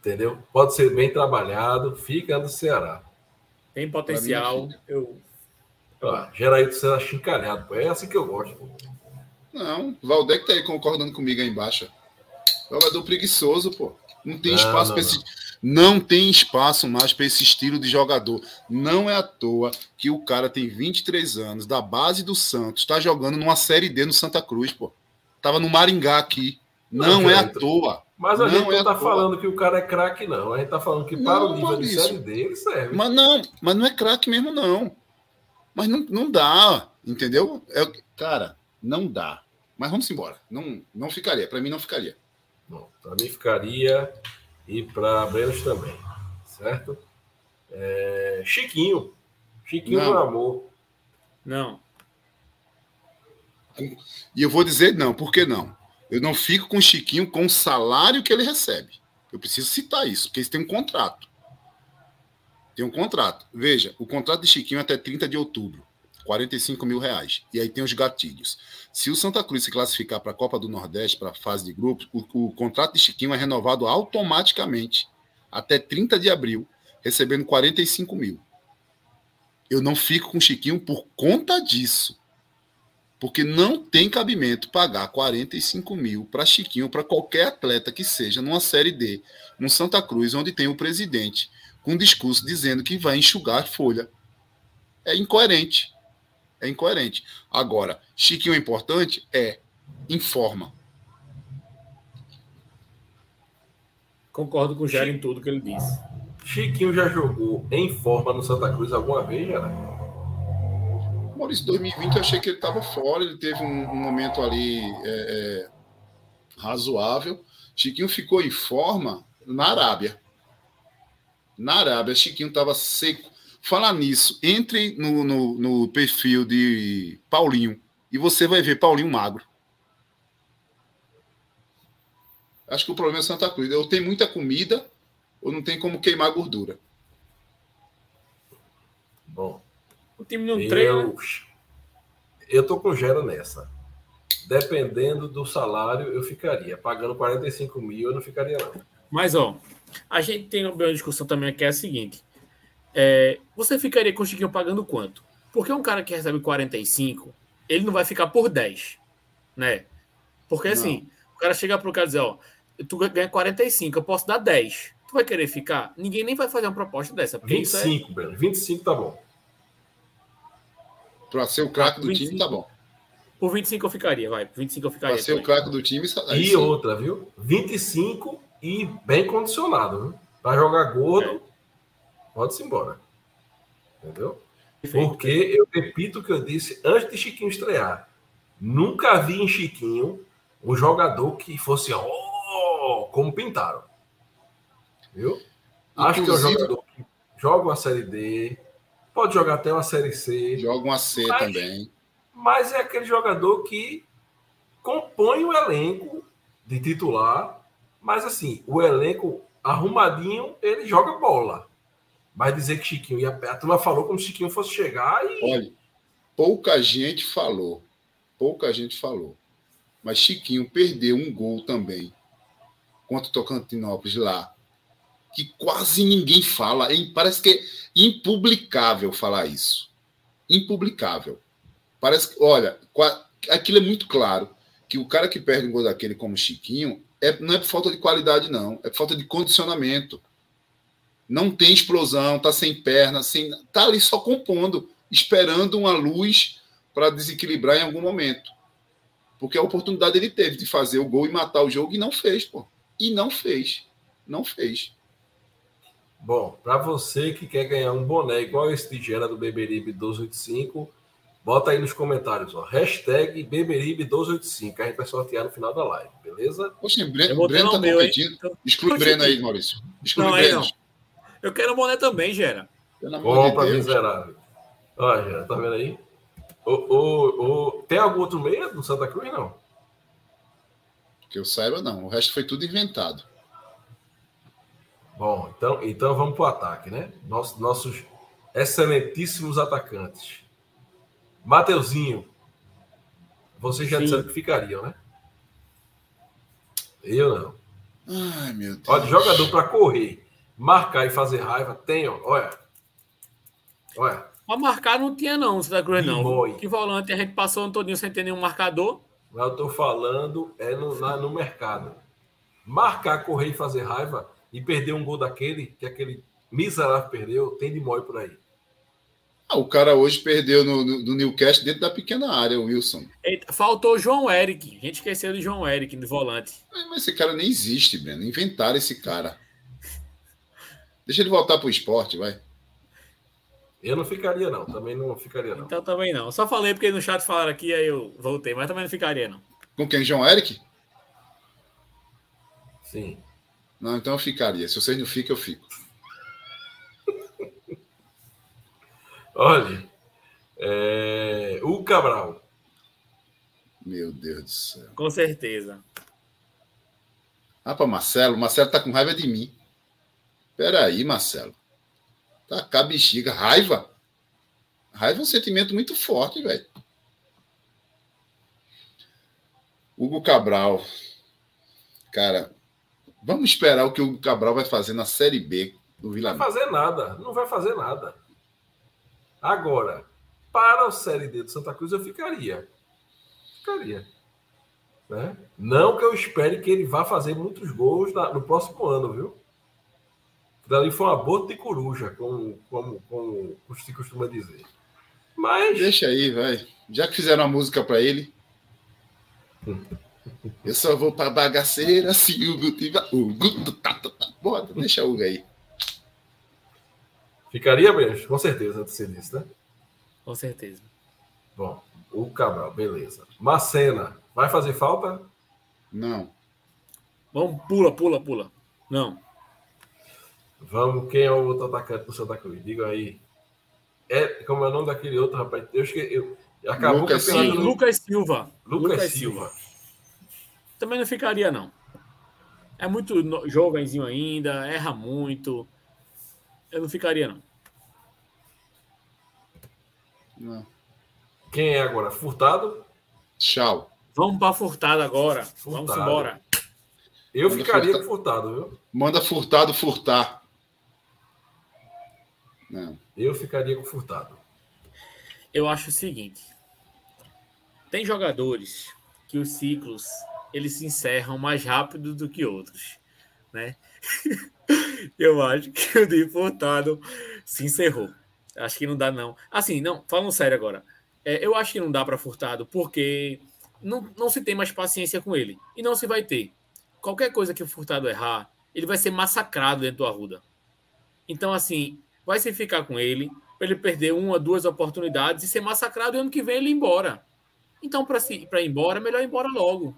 Entendeu? Pode ser bem trabalhado. Fica no Ceará. Tem potencial. Eu, Ó, Geraildo sendo achincalhado. pô. É assim que eu gosto. pô. Não, Valdec tá aí concordando comigo aí embaixo. Jogador preguiçoso, pô. Não tem Não, espaço para esse. Não tem espaço mais para esse estilo de jogador. Não é à toa que o cara tem 23 anos, da base do Santos, tá jogando numa Série D no Santa Cruz, pô. Tava no Maringá aqui. Não, Não, é à toa. Mas a Não gente não é tá falando que o cara é craque, não. A gente tá falando que para Não, o nível Maurício. de série D ele serve. Mas não, mas não é craque mesmo, não. Mas não, não dá, entendeu? É, cara, não dá. Mas vamos embora. Não, não ficaria. Para mim, não ficaria. Bom, para mim ficaria e para Brenos também, certo? É, Chiquinho. Chiquinho Não. do amor. não. E eu vou dizer não, por que não? Eu não fico com o Chiquinho com o salário que ele recebe. Eu preciso citar isso, porque eles têm um contrato. Tem um contrato. Veja, o contrato de Chiquinho é até 30 de outubro. 45 mil reais. E aí tem os gatilhos. Se o Santa Cruz se classificar para a Copa do Nordeste, para a fase de grupos, o, o contrato de Chiquinho é renovado automaticamente até 30 de abril, recebendo 45 mil. Eu não fico com Chiquinho por conta disso. Porque não tem cabimento pagar 45 mil para Chiquinho, para qualquer atleta que seja, numa Série D, no Santa Cruz, onde tem o presidente com um discurso dizendo que vai enxugar folha. É incoerente. É incoerente. Agora, Chiquinho é importante? É. Informa. Concordo com o Jair em tudo que ele disse. Chiquinho já jogou em forma no Santa Cruz alguma vez, já? Maurício, 2020 eu achei que ele estava fora, ele teve um, um momento ali é, é, razoável. Chiquinho ficou em forma na Arábia. Na Arábia, Chiquinho estava seco. Falar nisso, entre no, no, no perfil de Paulinho e você vai ver Paulinho magro. Acho que o problema é Santa Cruz. Eu tenho muita comida ou não tem como queimar gordura. Bom, O time não treina. eu, eu tô com Gera nessa. Dependendo do salário, eu ficaria. Pagando 45 mil, eu não ficaria, não. Mas, ó, a gente tem uma discussão também que é a seguinte. É, você ficaria com o Chiquinho pagando quanto? Porque um cara que recebe 45, ele não vai ficar por 10, né? Porque assim, o cara chega pro cara e dizer, ó, tu ganha 45, eu posso dar 10. Tu vai querer ficar? Ninguém nem vai fazer uma proposta dessa. Porque isso é 25, Breno. 25 tá bom. Para ser o craque do 25. time, tá bom. Por 25 eu ficaria, vai. Por 25 eu ficaria. Para ser o craque do time, E sim. outra, viu? 25 e bem condicionado, viu? Pra jogar gordo, pode-se embora. Entendeu? Perfeito. Porque eu repito o que eu disse antes de Chiquinho estrear. Nunca vi em Chiquinho um jogador que fosse oh, como pintaram. Viu? Acho que é um Inclusive- jogador que joga uma série D, pode jogar até uma série C, Joga uma C Mas- também. mas é aquele jogador que compõe o elenco de titular, mas assim, o elenco arrumadinho, ele joga bola. Mas dizer que Chiquinho ia a turma falou como se Chiquinho fosse chegar e Olha, pouca gente falou. Pouca gente falou. Mas Chiquinho perdeu um gol também contra o Tocantinópolis lá. Que quase ninguém fala. hein? Parece que é impublicável falar isso. Impublicável. Parece que, olha, aquilo é muito claro. Que o cara que perde um gol daquele como Chiquinho é, não é por falta de qualidade, não. É por falta de condicionamento. Não tem explosão, tá sem perna, sem, tá ali só compondo, esperando uma luz para desequilibrar em algum momento. Porque a oportunidade ele teve de fazer o gol e matar o jogo e não fez, pô. E não fez. Não fez. Bom, para você que quer ganhar um boné igual esse de Gera do Beberibe 1285, bota aí nos comentários, ó. Hashtag Beberibe 1285. A gente vai sortear no final da live, beleza? Poxa, Breno, Breno no tá meu, competindo. Então, Exclui o Breno aí, Maurício. Exclui Não, o aí Breno. não. Eu quero boné também, Gera. Compra, de miserável. Ó, Gera, tá vendo aí? O, o, o... Tem algum outro meia do Santa Cruz, não? Que eu saiba, não. O resto foi tudo inventado. Bom, então, então vamos para o ataque, né? Nossos, nossos excelentíssimos atacantes. Mateuzinho. Vocês já Sim. disseram que ficariam, né? Eu não. Ai, meu Deus. Olha, de jogador para correr, marcar e fazer raiva, tem, ó. Olha. Olha. Pra marcar não tinha, não, no Santa Cruz, não. Nimoy. Que volante a gente passou um todinho sem ter nenhum marcador. Mas eu tô falando é no, na- no mercado. Marcar, correr e fazer raiva e perder um gol daquele, que aquele miserável perdeu, tem de mói por aí. Ah, o cara hoje perdeu no, no, do Newcastle dentro da pequena área, o Wilson. Eita, faltou o João Eric. A gente esqueceu de João Eric, de volante. Mas mas esse cara nem existe, Breno. Inventaram esse cara. Deixa ele voltar pro esporte, vai. Eu não ficaria, não. Também não ficaria, não. Então também não. Só falei porque no chat falaram aqui, aí eu voltei. Mas também não ficaria, não. Com quem? João Eric? Sim. Não, então eu ficaria. Se vocês não ficam, eu fico. Olha. É... O Cabral. Meu Deus do céu. Com certeza. Ah, para Marcelo. Marcelo tá com raiva de mim. Peraí, Marcelo. Tá cá bexiga. Raiva? Raiva é um sentimento muito forte, velho. Hugo Cabral. Cara, vamos esperar o que o Hugo Cabral vai fazer na Série B do Vila Não vai fazer nada. Não vai fazer nada. Agora, para a Série D do Santa Cruz, eu ficaria. Ficaria. Né? Não que eu espere que ele vá fazer muitos gols na- no próximo ano, viu? Dali foi uma bota de coruja, como, como, como se costuma dizer. Mas Deixa aí, vai. Já que fizeram a música para ele. Eu só vou pra bagaceira se o Hugo tiver. Hugo, tá, tá, tá. Bota, deixa o Hugo aí. ficaria mesmo, com certeza, antes de ser disso, né? Com certeza. Bom, o Cabral, beleza. Macena, vai fazer falta? Não. Vamos, pula, pula, pula. Não. Vamos, quem é o outro atacante do Santa Cruz? Diga aí. É, como é o nome daquele outro, rapaz? Eu esqueci. Eu, acabou Lucas Sim, do- Lucas Silva. Lucas Silva. Também não ficaria, não. É muito no- jovenzinho ainda, erra muito. Eu não ficaria, não. Não. Quem é agora? Furtado? Tchau. Vamos para Furtado agora. Vamos Furtado. embora. Eu Manda ficaria Furtado. com Furtado, viu? Manda furtado furtar. Não. Eu ficaria com Furtado. Eu acho o seguinte. Tem jogadores que os ciclos eles se encerram mais rápido do que outros, né? Eu acho que o de Furtado se encerrou. Acho que não dá não. Assim, não, falando sério agora. É, eu acho que não dá para Furtado porque não, não se tem mais paciência com ele e não se vai ter. Qualquer coisa que o Furtado errar, ele vai ser massacrado dentro do Arruda. Então, assim, vai se ficar com ele, para ele perder uma, duas oportunidades e ser massacrado e ano que vem ele ir embora. Então, para ir embora, é melhor ir embora logo.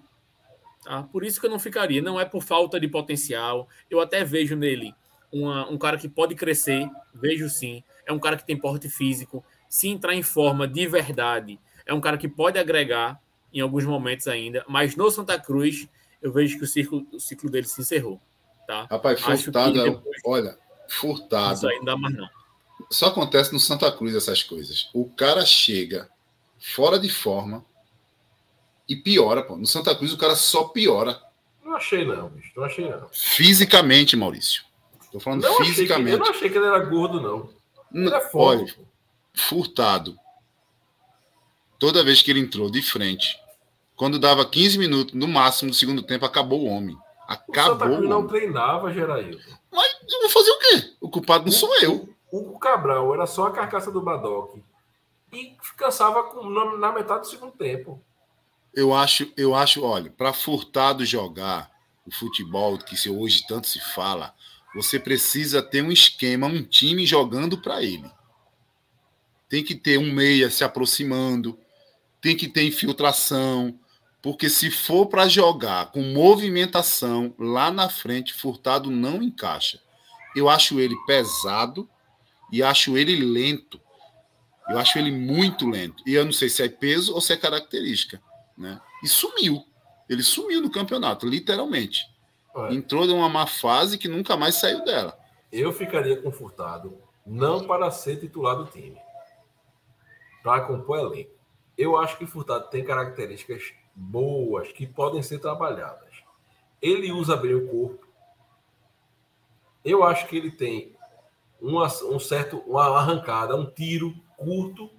Tá? Por isso que eu não ficaria. Não é por falta de potencial. Eu até vejo nele uma- um cara que pode crescer, vejo sim. É um cara que tem porte físico. Se entrar em forma de verdade, é um cara que pode agregar em alguns momentos ainda. Mas no Santa Cruz, eu vejo que o ciclo, o ciclo dele se encerrou. Tá? Rapaz, Acho é. depois- Olha, furtado. Isso aí não dá mais não. Só acontece no Santa Cruz essas coisas. O cara chega fora de forma e piora, pô. No Santa Cruz o cara só piora. Não achei, não, bicho. Não achei, não. Fisicamente, Maurício. Tô falando Não achei que, fisicamente. eu não achei que ele era gordo, não. Ele Não, é forte. olha, furtado. Toda vez que ele entrou de frente, quando dava 15 minutos, no máximo do segundo tempo, acabou o homem. O Santa Acabou Cruz o não treinava, Geraildo. Mas eu vou fazer o quê? O culpado não sou eu. O Cabral era só a carcaça do Badoc. E cansava com- na, na metade do segundo tempo. Eu acho, eu acho, olha, para Furtado jogar o futebol que se hoje tanto se fala, você precisa ter um esquema, um time jogando para ele. Tem que ter um meia se aproximando, tem que ter infiltração, porque se for para jogar com movimentação lá na frente, Furtado não encaixa. Eu acho ele pesado e acho ele lento. Eu acho ele muito lento. E eu não sei se é peso ou se é característica né? E sumiu. Ele sumiu no campeonato, literalmente. Olha, Entrou numa má fase que nunca mais saiu dela. eu ficaria com Furtado, não para ser titular do time. para compor elenco. Eu acho que Furtado tem características boas que podem ser trabalhadas. Ele usa bem o corpo. Eu acho que ele tem uma, um certo, uma arrancada, um tiro curto,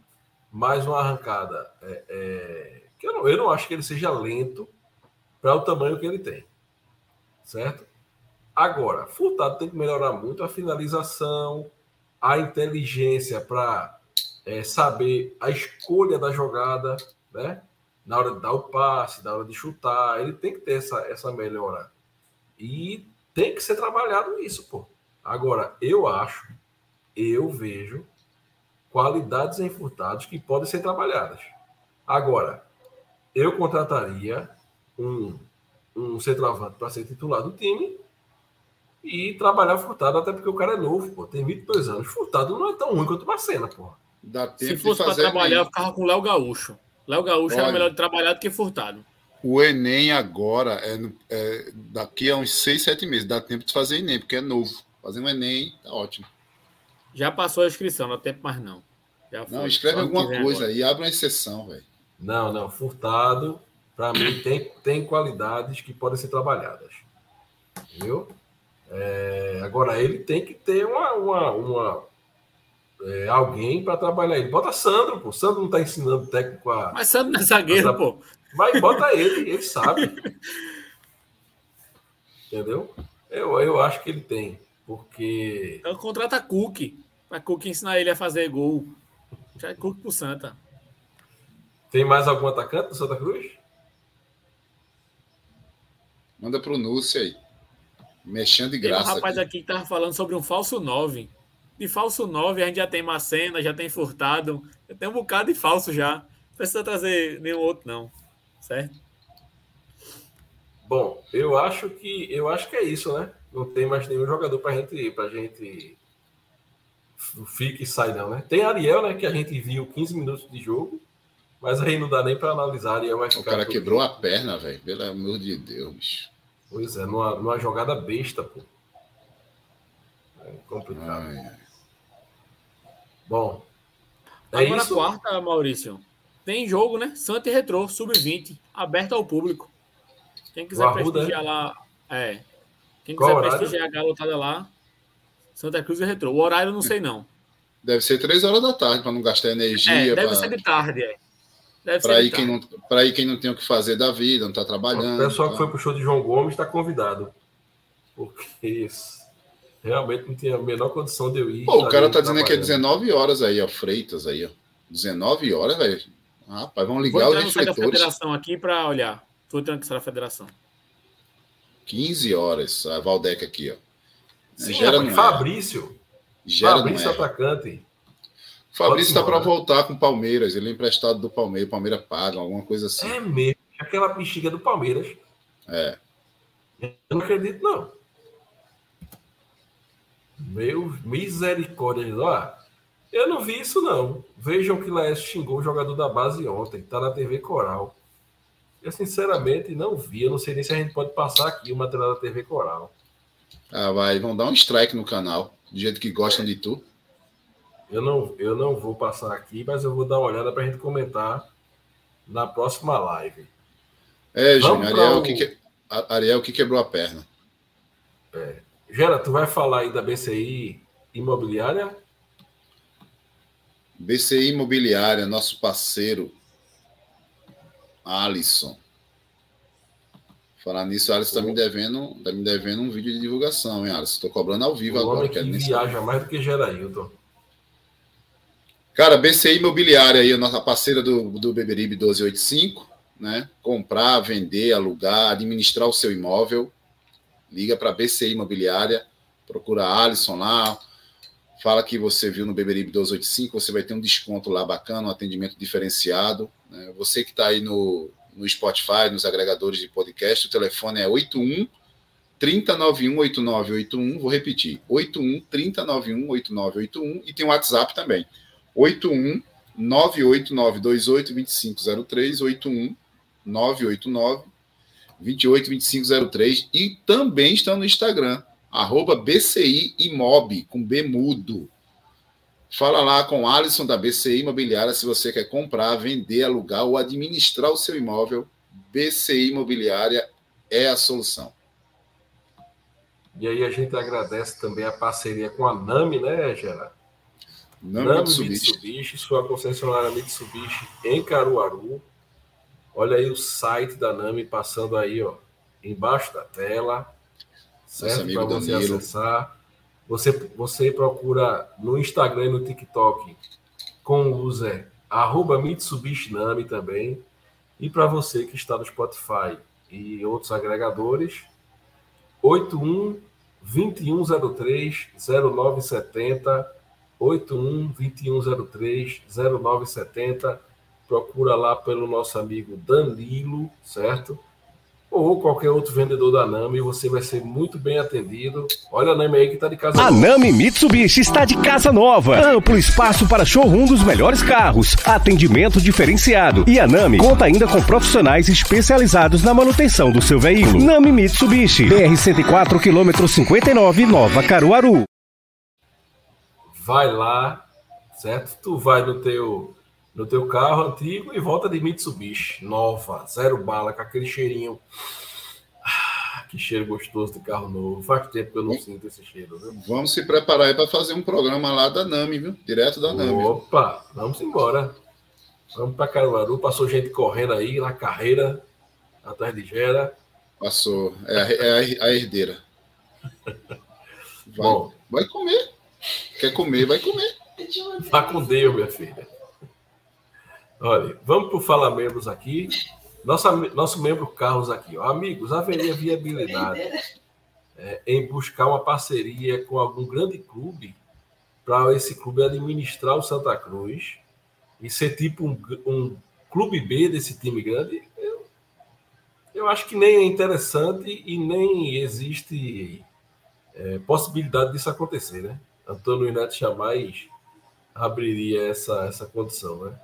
mais uma arrancada. É, é, que eu, não, eu não acho que ele seja lento para o tamanho que ele tem. Certo? Agora, Furtado tem que melhorar muito a finalização, a inteligência para é, saber a escolha da jogada, né? Na hora de dar o passe, na hora de chutar, ele tem que ter essa, essa melhora. E tem que ser trabalhado isso, pô. Agora, eu acho, eu vejo qualidades em furtados que podem ser trabalhadas. Agora, eu contrataria um, um centroavante para ser titular do time e trabalhar furtado, até porque o cara é novo, pô, tem 22 anos. Furtado não é tão ruim quanto o Macena, pô. Dá tempo Se fosse para trabalhar, eu ficava com o Léo Gaúcho. Léo Gaúcho Olha, era melhor de trabalhar do que Furtado. O Enem agora é, é, daqui a uns 6, 7 meses. Dá tempo de fazer Enem, porque é novo. Fazer um Enem tá ótimo. Já passou a inscrição, não tem tempo mais não. não, escreve alguma coisa aí, abre uma exceção, velho. Não, não. Furtado, para mim, tem, tem qualidades que podem ser trabalhadas. Viu? É, agora, ele tem que ter uma, uma, uma é, alguém para trabalhar ele. Bota Sandro, pô. Sandro não está ensinando técnico a. Mas Sandro não é zagueiro, a... pô. Mas bota ele, ele sabe. Entendeu? Eu, eu acho que ele tem. Porque. Então contrata Cook. Para Cook ensinar ele a fazer gol. Já é Cook pro Santa. Tem mais algum atacante do Santa Cruz? Manda pro Núcio aí. Mexendo de graça. Tem um rapaz aqui. aqui que tava falando sobre um falso 9. De falso 9, a gente já tem Macena, já tem Furtado. Já tem um bocado de falso já. Não precisa trazer nenhum outro, não. Certo? Bom, eu acho que eu acho que é isso, né? Não tem mais nenhum jogador para gente, pra gente fique e sai não, né? Tem Ariel, né? Que a gente viu 15 minutos de jogo, mas aí não dá nem para analisar. Ariel ficar o cara quebrou a perna, velho. Pelo amor de Deus. Pois é, numa, numa jogada besta, pô. É complicado. Ai, ai. Bom. É Agora isso? quarta, Maurício. Tem jogo, né? Santa e Retrô, sub-20, aberto ao público. Quem quiser prestigiar é? lá. É. Quem quiser prestigiar a garotada lá, Santa Cruz e Retrô. O horário eu não sei, não. Deve ser três horas da tarde, para não gastar energia. É, deve pra... ser de tarde, é. Para ir, quem não, ir quem não tem o que fazer da vida, não está trabalhando. O pessoal tá. que foi pro show de João Gomes está convidado. Porque isso, realmente não tinha a menor condição de eu ir. Pô, o cara tá dizendo que é 19 horas aí, ó. Freitas aí, ó. 19 horas, velho. Rapaz, vamos ligar os refletores. Vou federação aqui para olhar. Vou tranquilizar a federação. 15 horas, a Valdeca aqui, ó. Sim, Gera é, Fabrício. Gera Fabrício, atacante. Fabrício está para voltar com o Palmeiras. Ele é emprestado do Palmeiras. Palmeiras paga, alguma coisa assim. É mesmo. Aquela bexiga do Palmeiras. É. Eu não acredito, não. Meu misericórdia. Ó, eu não vi isso, não. Vejam que Laércio xingou o jogador da base ontem. Tá na TV Coral. Eu, sinceramente, não vi. Eu não sei nem se a gente pode passar aqui o material da TV Coral. Ah, vai. Vão dar um strike no canal. Do jeito que gostam de tu. Eu não, eu não vou passar aqui, mas eu vou dar uma olhada para a gente comentar na próxima live. É, Júnior, Ariel, o... que que... Ariel que quebrou a perna. É. Gera, tu vai falar aí da BCI Imobiliária? BCI Imobiliária, nosso parceiro, Alisson. Falar nisso, Alisson está me devendo, tá me devendo um vídeo de divulgação, hein, Alisson? Estou cobrando ao vivo o agora. Que viaja mais do que Gerailton. Cara, BCI Imobiliária aí, a nossa parceira do, do Beberibe 1285, né? Comprar, vender, alugar, administrar o seu imóvel. Liga para BCI Imobiliária, procura a Alisson lá, fala que você viu no Beberibe 1285, você vai ter um desconto lá bacana, um atendimento diferenciado. Né? Você que está aí no, no Spotify, nos agregadores de podcast, o telefone é 81 3091 8981, vou repetir, 81 3091 8981 e tem o WhatsApp também, 81 98928 2503 81 989 28 2503 e também está no Instagram, arroba BCI Imob, com B mudo. Fala lá com Alisson da BCI Imobiliária se você quer comprar, vender, alugar ou administrar o seu imóvel. BCI Imobiliária é a solução. E aí a gente agradece também a parceria com a NAMI, né, Gerard? Nami, NAMI Mitsubishi. Mitsubishi, sua concessionária Mitsubishi em Caruaru. Olha aí o site da NAMI passando aí, ó, embaixo da tela, certo? Para você Danilo. acessar. Você, você procura no Instagram e no TikTok com o user arroba Mitsubishi Nami também. E para você que está no Spotify e outros agregadores, 81 2103 0970 81 2103 0970 procura lá pelo nosso amigo Danilo, certo? Ou qualquer outro vendedor da Nami, você vai ser muito bem atendido. Olha a Nami aí que tá de casa. A Nami Mitsubishi está de casa nova. Amplo espaço para showroom dos melhores carros. Atendimento diferenciado. E a Nami conta ainda com profissionais especializados na manutenção do seu veículo. Nami Mitsubishi. BR 104 km 59 Nova Caruaru. Vai lá, certo? Tu vai no teu no teu carro antigo e volta de Mitsubishi, nova, zero bala, com aquele cheirinho. Ah, que cheiro gostoso de carro novo. Faz tempo que eu não sinto esse cheiro, viu? Vamos se preparar aí para fazer um programa lá da Nami, viu? Direto da Nami. Opa, vamos embora. Vamos para Caruaru. Passou gente correndo aí na carreira, atrás de Gera. Passou. É, a, é a- a herdeira. Vai, Bom. vai comer. Quer comer, vai comer. Vá com Deus, minha filha. Olha, vamos para o Fala Membros aqui. Nossa, nosso membro Carlos aqui. Ó. Amigos, haveria viabilidade é, em buscar uma parceria com algum grande clube para esse clube administrar o Santa Cruz e ser tipo um, um clube B desse time grande? Eu, eu acho que nem é interessante e nem existe é, possibilidade disso acontecer, né? Antônio Neto jamais abriria essa, essa condição, né?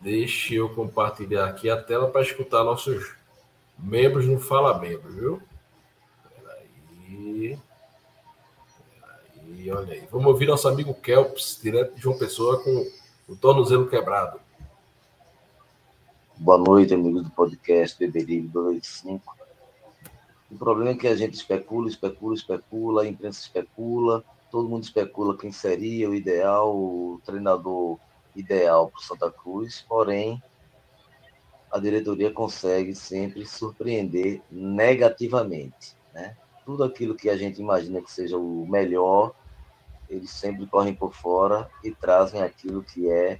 Deixa eu compartilhar aqui a tela para escutar nossos membros no Fala Membros, viu? Peraí. Peraí, olha aí. Vamos ouvir nosso amigo Kelps, direto de João Pessoa, com o tornozelo quebrado. Boa noite, amigos do podcast Beberibe 285. O problema é que a gente especula, especula, especula, a imprensa especula, todo mundo especula quem seria o ideal, o treinador ideal para o Santa Cruz, porém, a diretoria consegue sempre surpreender negativamente. Né? Tudo aquilo que a gente imagina que seja o melhor, eles sempre correm por fora e trazem aquilo que é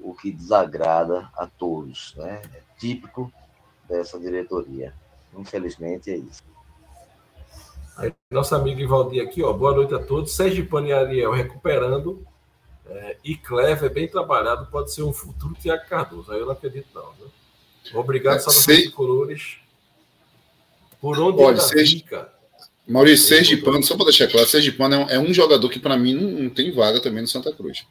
o que desagrada a todos. Né? É típico dessa diretoria. Infelizmente é isso. Aí, nosso amigo Ivaldir aqui, ó. Boa noite a todos. Sergipano e Ariel recuperando. É, e Clever, bem trabalhado, pode ser um futuro Tiago Cardoso. Aí eu não acredito, não. Viu? Obrigado, É, sei- de Colores. Por onde Olha, anda a Sergi- dica? Maurício, Sergipano, só para deixar claro, Sergipano é um, é um jogador que para mim não, não tem vaga também no Santa Cruz.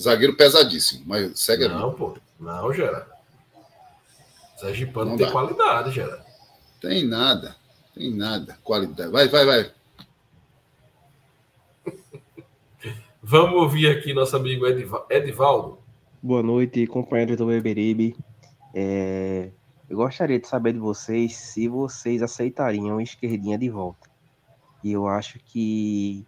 Zagueiro pesadíssimo, mas segue. Não, pô. Não, Gerard. Sergipano Não tem dá. qualidade, Gerard. Tem nada, tem nada. Qualidade. Vai, vai, vai. Vamos ouvir aqui nosso amigo Ediva- Edivaldo. Boa noite, companheiros do Beberibe. É, eu gostaria de saber de vocês se vocês aceitariam esquerdinha de volta. E eu acho que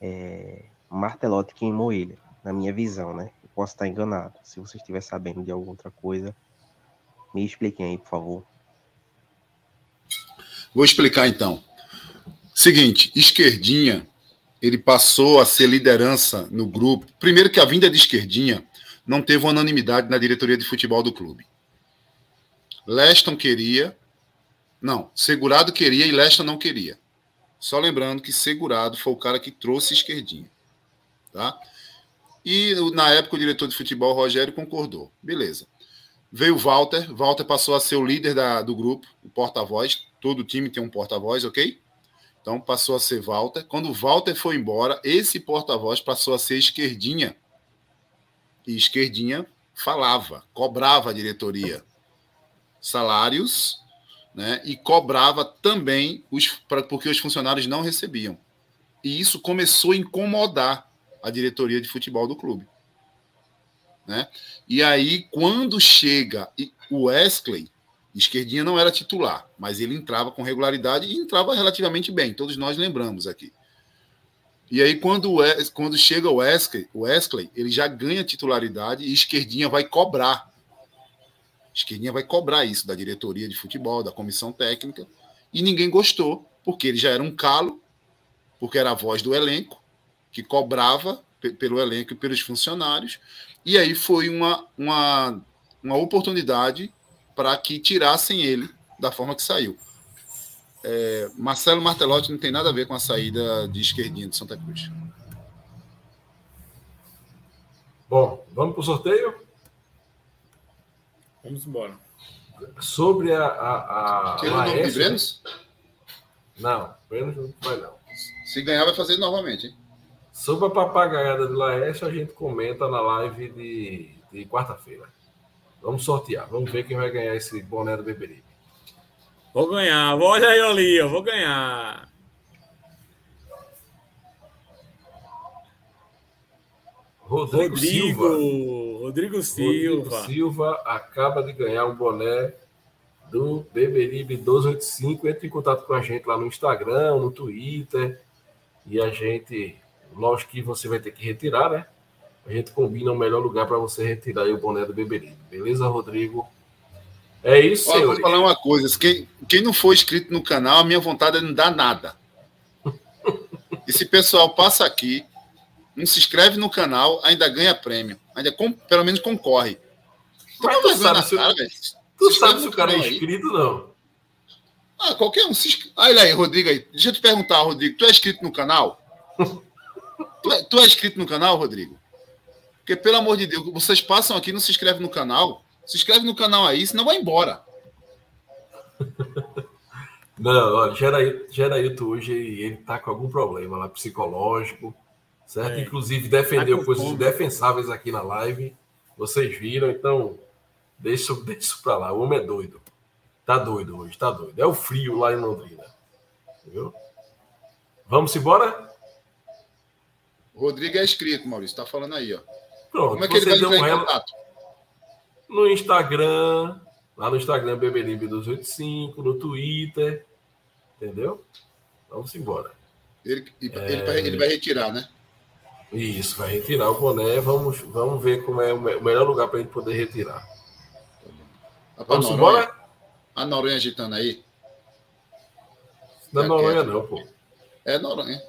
é, Martelotti queimou ele, na minha visão, né? Eu posso estar enganado. Se você estiver sabendo de alguma outra coisa, me expliquem aí, por favor. Vou explicar então. Seguinte, esquerdinha, ele passou a ser liderança no grupo. Primeiro que a vinda de esquerdinha não teve unanimidade na diretoria de futebol do clube. Leston queria, não, Segurado queria e Leston não queria. Só lembrando que Segurado foi o cara que trouxe esquerdinha, tá? E na época o diretor de futebol Rogério concordou. Beleza. Veio Walter, Walter passou a ser o líder da, do grupo, o porta-voz. Todo time tem um porta-voz, ok? Então passou a ser Walter. Quando Walter foi embora, esse porta-voz passou a ser esquerdinha. E esquerdinha falava, cobrava a diretoria salários, né? E cobrava também os pra, porque os funcionários não recebiam. E isso começou a incomodar a diretoria de futebol do clube. Né? E aí, quando chega o Wesley, Esquerdinha não era titular, mas ele entrava com regularidade e entrava relativamente bem, todos nós lembramos aqui. E aí, quando, quando chega o Wesley, o Wesley, ele já ganha titularidade e Esquerdinha vai cobrar. Esquerdinha vai cobrar isso da diretoria de futebol, da comissão técnica, e ninguém gostou, porque ele já era um calo, porque era a voz do elenco, que cobrava pelo elenco e pelos funcionários, e aí foi uma, uma, uma oportunidade para que tirassem ele da forma que saiu. É, Marcelo Martelotti não tem nada a ver com a saída de esquerdinha de Santa Cruz. Bom, vamos para o sorteio? Vamos embora. Sobre a. a, a Tira o nome de Brenos? Não, Brenos não vai não. Se ganhar, vai fazer novamente, hein? Sobre a papagaiada de Laércio, a gente comenta na live de, de quarta-feira. Vamos sortear. Vamos ver quem vai ganhar esse boné do Beberibe. Vou ganhar. Olha aí, ali, eu vou ganhar. Rodrigo, Rodrigo Silva. Rodrigo Silva. Rodrigo Silva acaba de ganhar um boné do Beberibe 1285. Entre em contato com a gente lá no Instagram, no Twitter. E a gente, lógico que você vai ter que retirar, né? A gente combina o melhor lugar para você retirar o boné do Beberibe. Beleza, Rodrigo? É isso, Olha, vou falar uma coisa. Quem, quem não for inscrito no canal, a minha vontade é não dar nada. Esse pessoal passa aqui, não se inscreve no canal, ainda ganha prêmio. Ainda com, pelo menos concorre. Mas tu sabe, se, cara, tu sabe se o cara é inscrito, aí. não. Ah, qualquer um. Se... Olha aí, Rodrigo aí. Deixa eu te perguntar, Rodrigo. Tu é inscrito no canal? tu, é, tu é inscrito no canal, Rodrigo? Porque, pelo amor de Deus, vocês passam aqui não se inscrevem no canal. Se inscreve no canal aí, senão vai embora. Não, olha, Gerailton hoje ele tá com algum problema lá psicológico, certo? É. Inclusive defendeu tá coisas indefensáveis aqui na live. Vocês viram, então deixa, deixa isso pra lá. O homem é doido. Tá doido hoje, tá doido. É o frio lá em Londrina. Viu? Vamos embora? Rodrigo é inscrito, Maurício. Tá falando aí, ó. Pronto, Como é que ele vai entrar em contato? No Instagram, lá no Instagram Bebelibe285, no Twitter, entendeu? Vamos embora. Ele, é... ele, vai, ele vai retirar, né? Isso, vai retirar o boné. Vamos, vamos ver como é o melhor lugar para ele poder retirar. Tá vamos embora? A Noronha agitando aí. Não é Noronha, não, pô. É Noronha.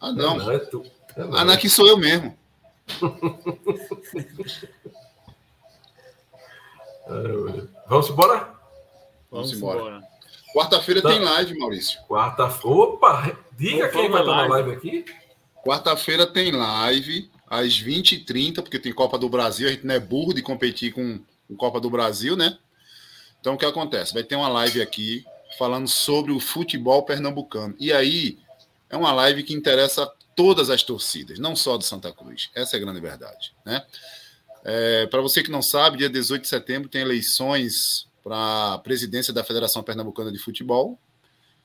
Ah, não. não, é tu. É ah, não, aqui sou eu mesmo. Vamos embora? Vamos, Vamos embora. embora. Quarta-feira tá. tem live, Maurício. Quarta-feira. Opa! Diga Opa, quem vai estar na live aqui. Quarta-feira tem live às 20h30, porque tem Copa do Brasil. A gente não é burro de competir com, com Copa do Brasil, né? Então o que acontece? Vai ter uma live aqui falando sobre o futebol pernambucano. E aí é uma live que interessa todas as torcidas, não só do Santa Cruz. Essa é a grande verdade, né? É, para você que não sabe, dia 18 de setembro tem eleições para a presidência da Federação Pernambucana de Futebol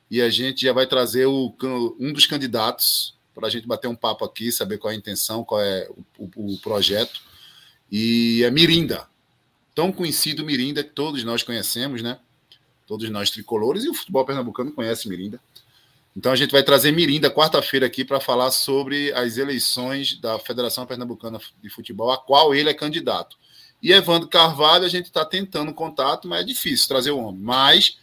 e a gente já vai trazer o, um dos candidatos para a gente bater um papo aqui, saber qual é a intenção, qual é o, o, o projeto. E é Mirinda, tão conhecido Mirinda que todos nós conhecemos, né? Todos nós tricolores e o futebol pernambucano conhece Mirinda. Então a gente vai trazer Mirinda quarta-feira aqui para falar sobre as eleições da Federação Pernambucana de Futebol, a qual ele é candidato. E Evandro Carvalho, a gente está tentando contato, mas é difícil trazer o homem. Mas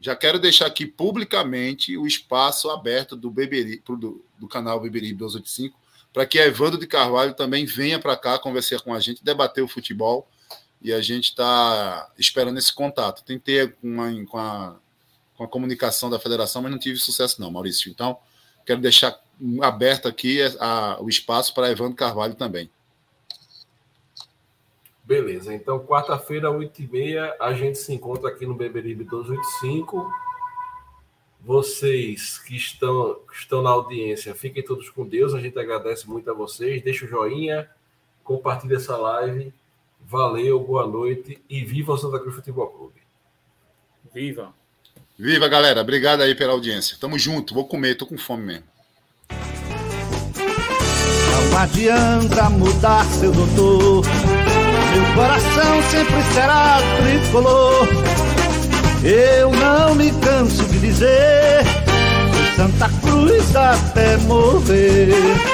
já quero deixar aqui publicamente o espaço aberto do, Beberi, do, do canal Beberibe 285 para que Evandro de Carvalho também venha para cá conversar com a gente, debater o futebol. E a gente está esperando esse contato. Tentei uma, com a com a comunicação da federação, mas não tive sucesso, não, Maurício. Então, quero deixar aberto aqui a, a, o espaço para Evandro Carvalho também. Beleza, então quarta-feira, 8h30, a gente se encontra aqui no Beberibe 285. Vocês que estão, que estão na audiência, fiquem todos com Deus. A gente agradece muito a vocês. Deixa o joinha, compartilhe essa live. Valeu, boa noite e viva o Santa Cruz Futebol Clube. Viva! Viva, galera. Obrigado aí pela audiência. Tamo junto. Vou comer, tô com fome mesmo. Não adianta mudar, seu doutor. Meu coração sempre será tricolor. Eu não me canso de dizer. Santa Cruz até morrer.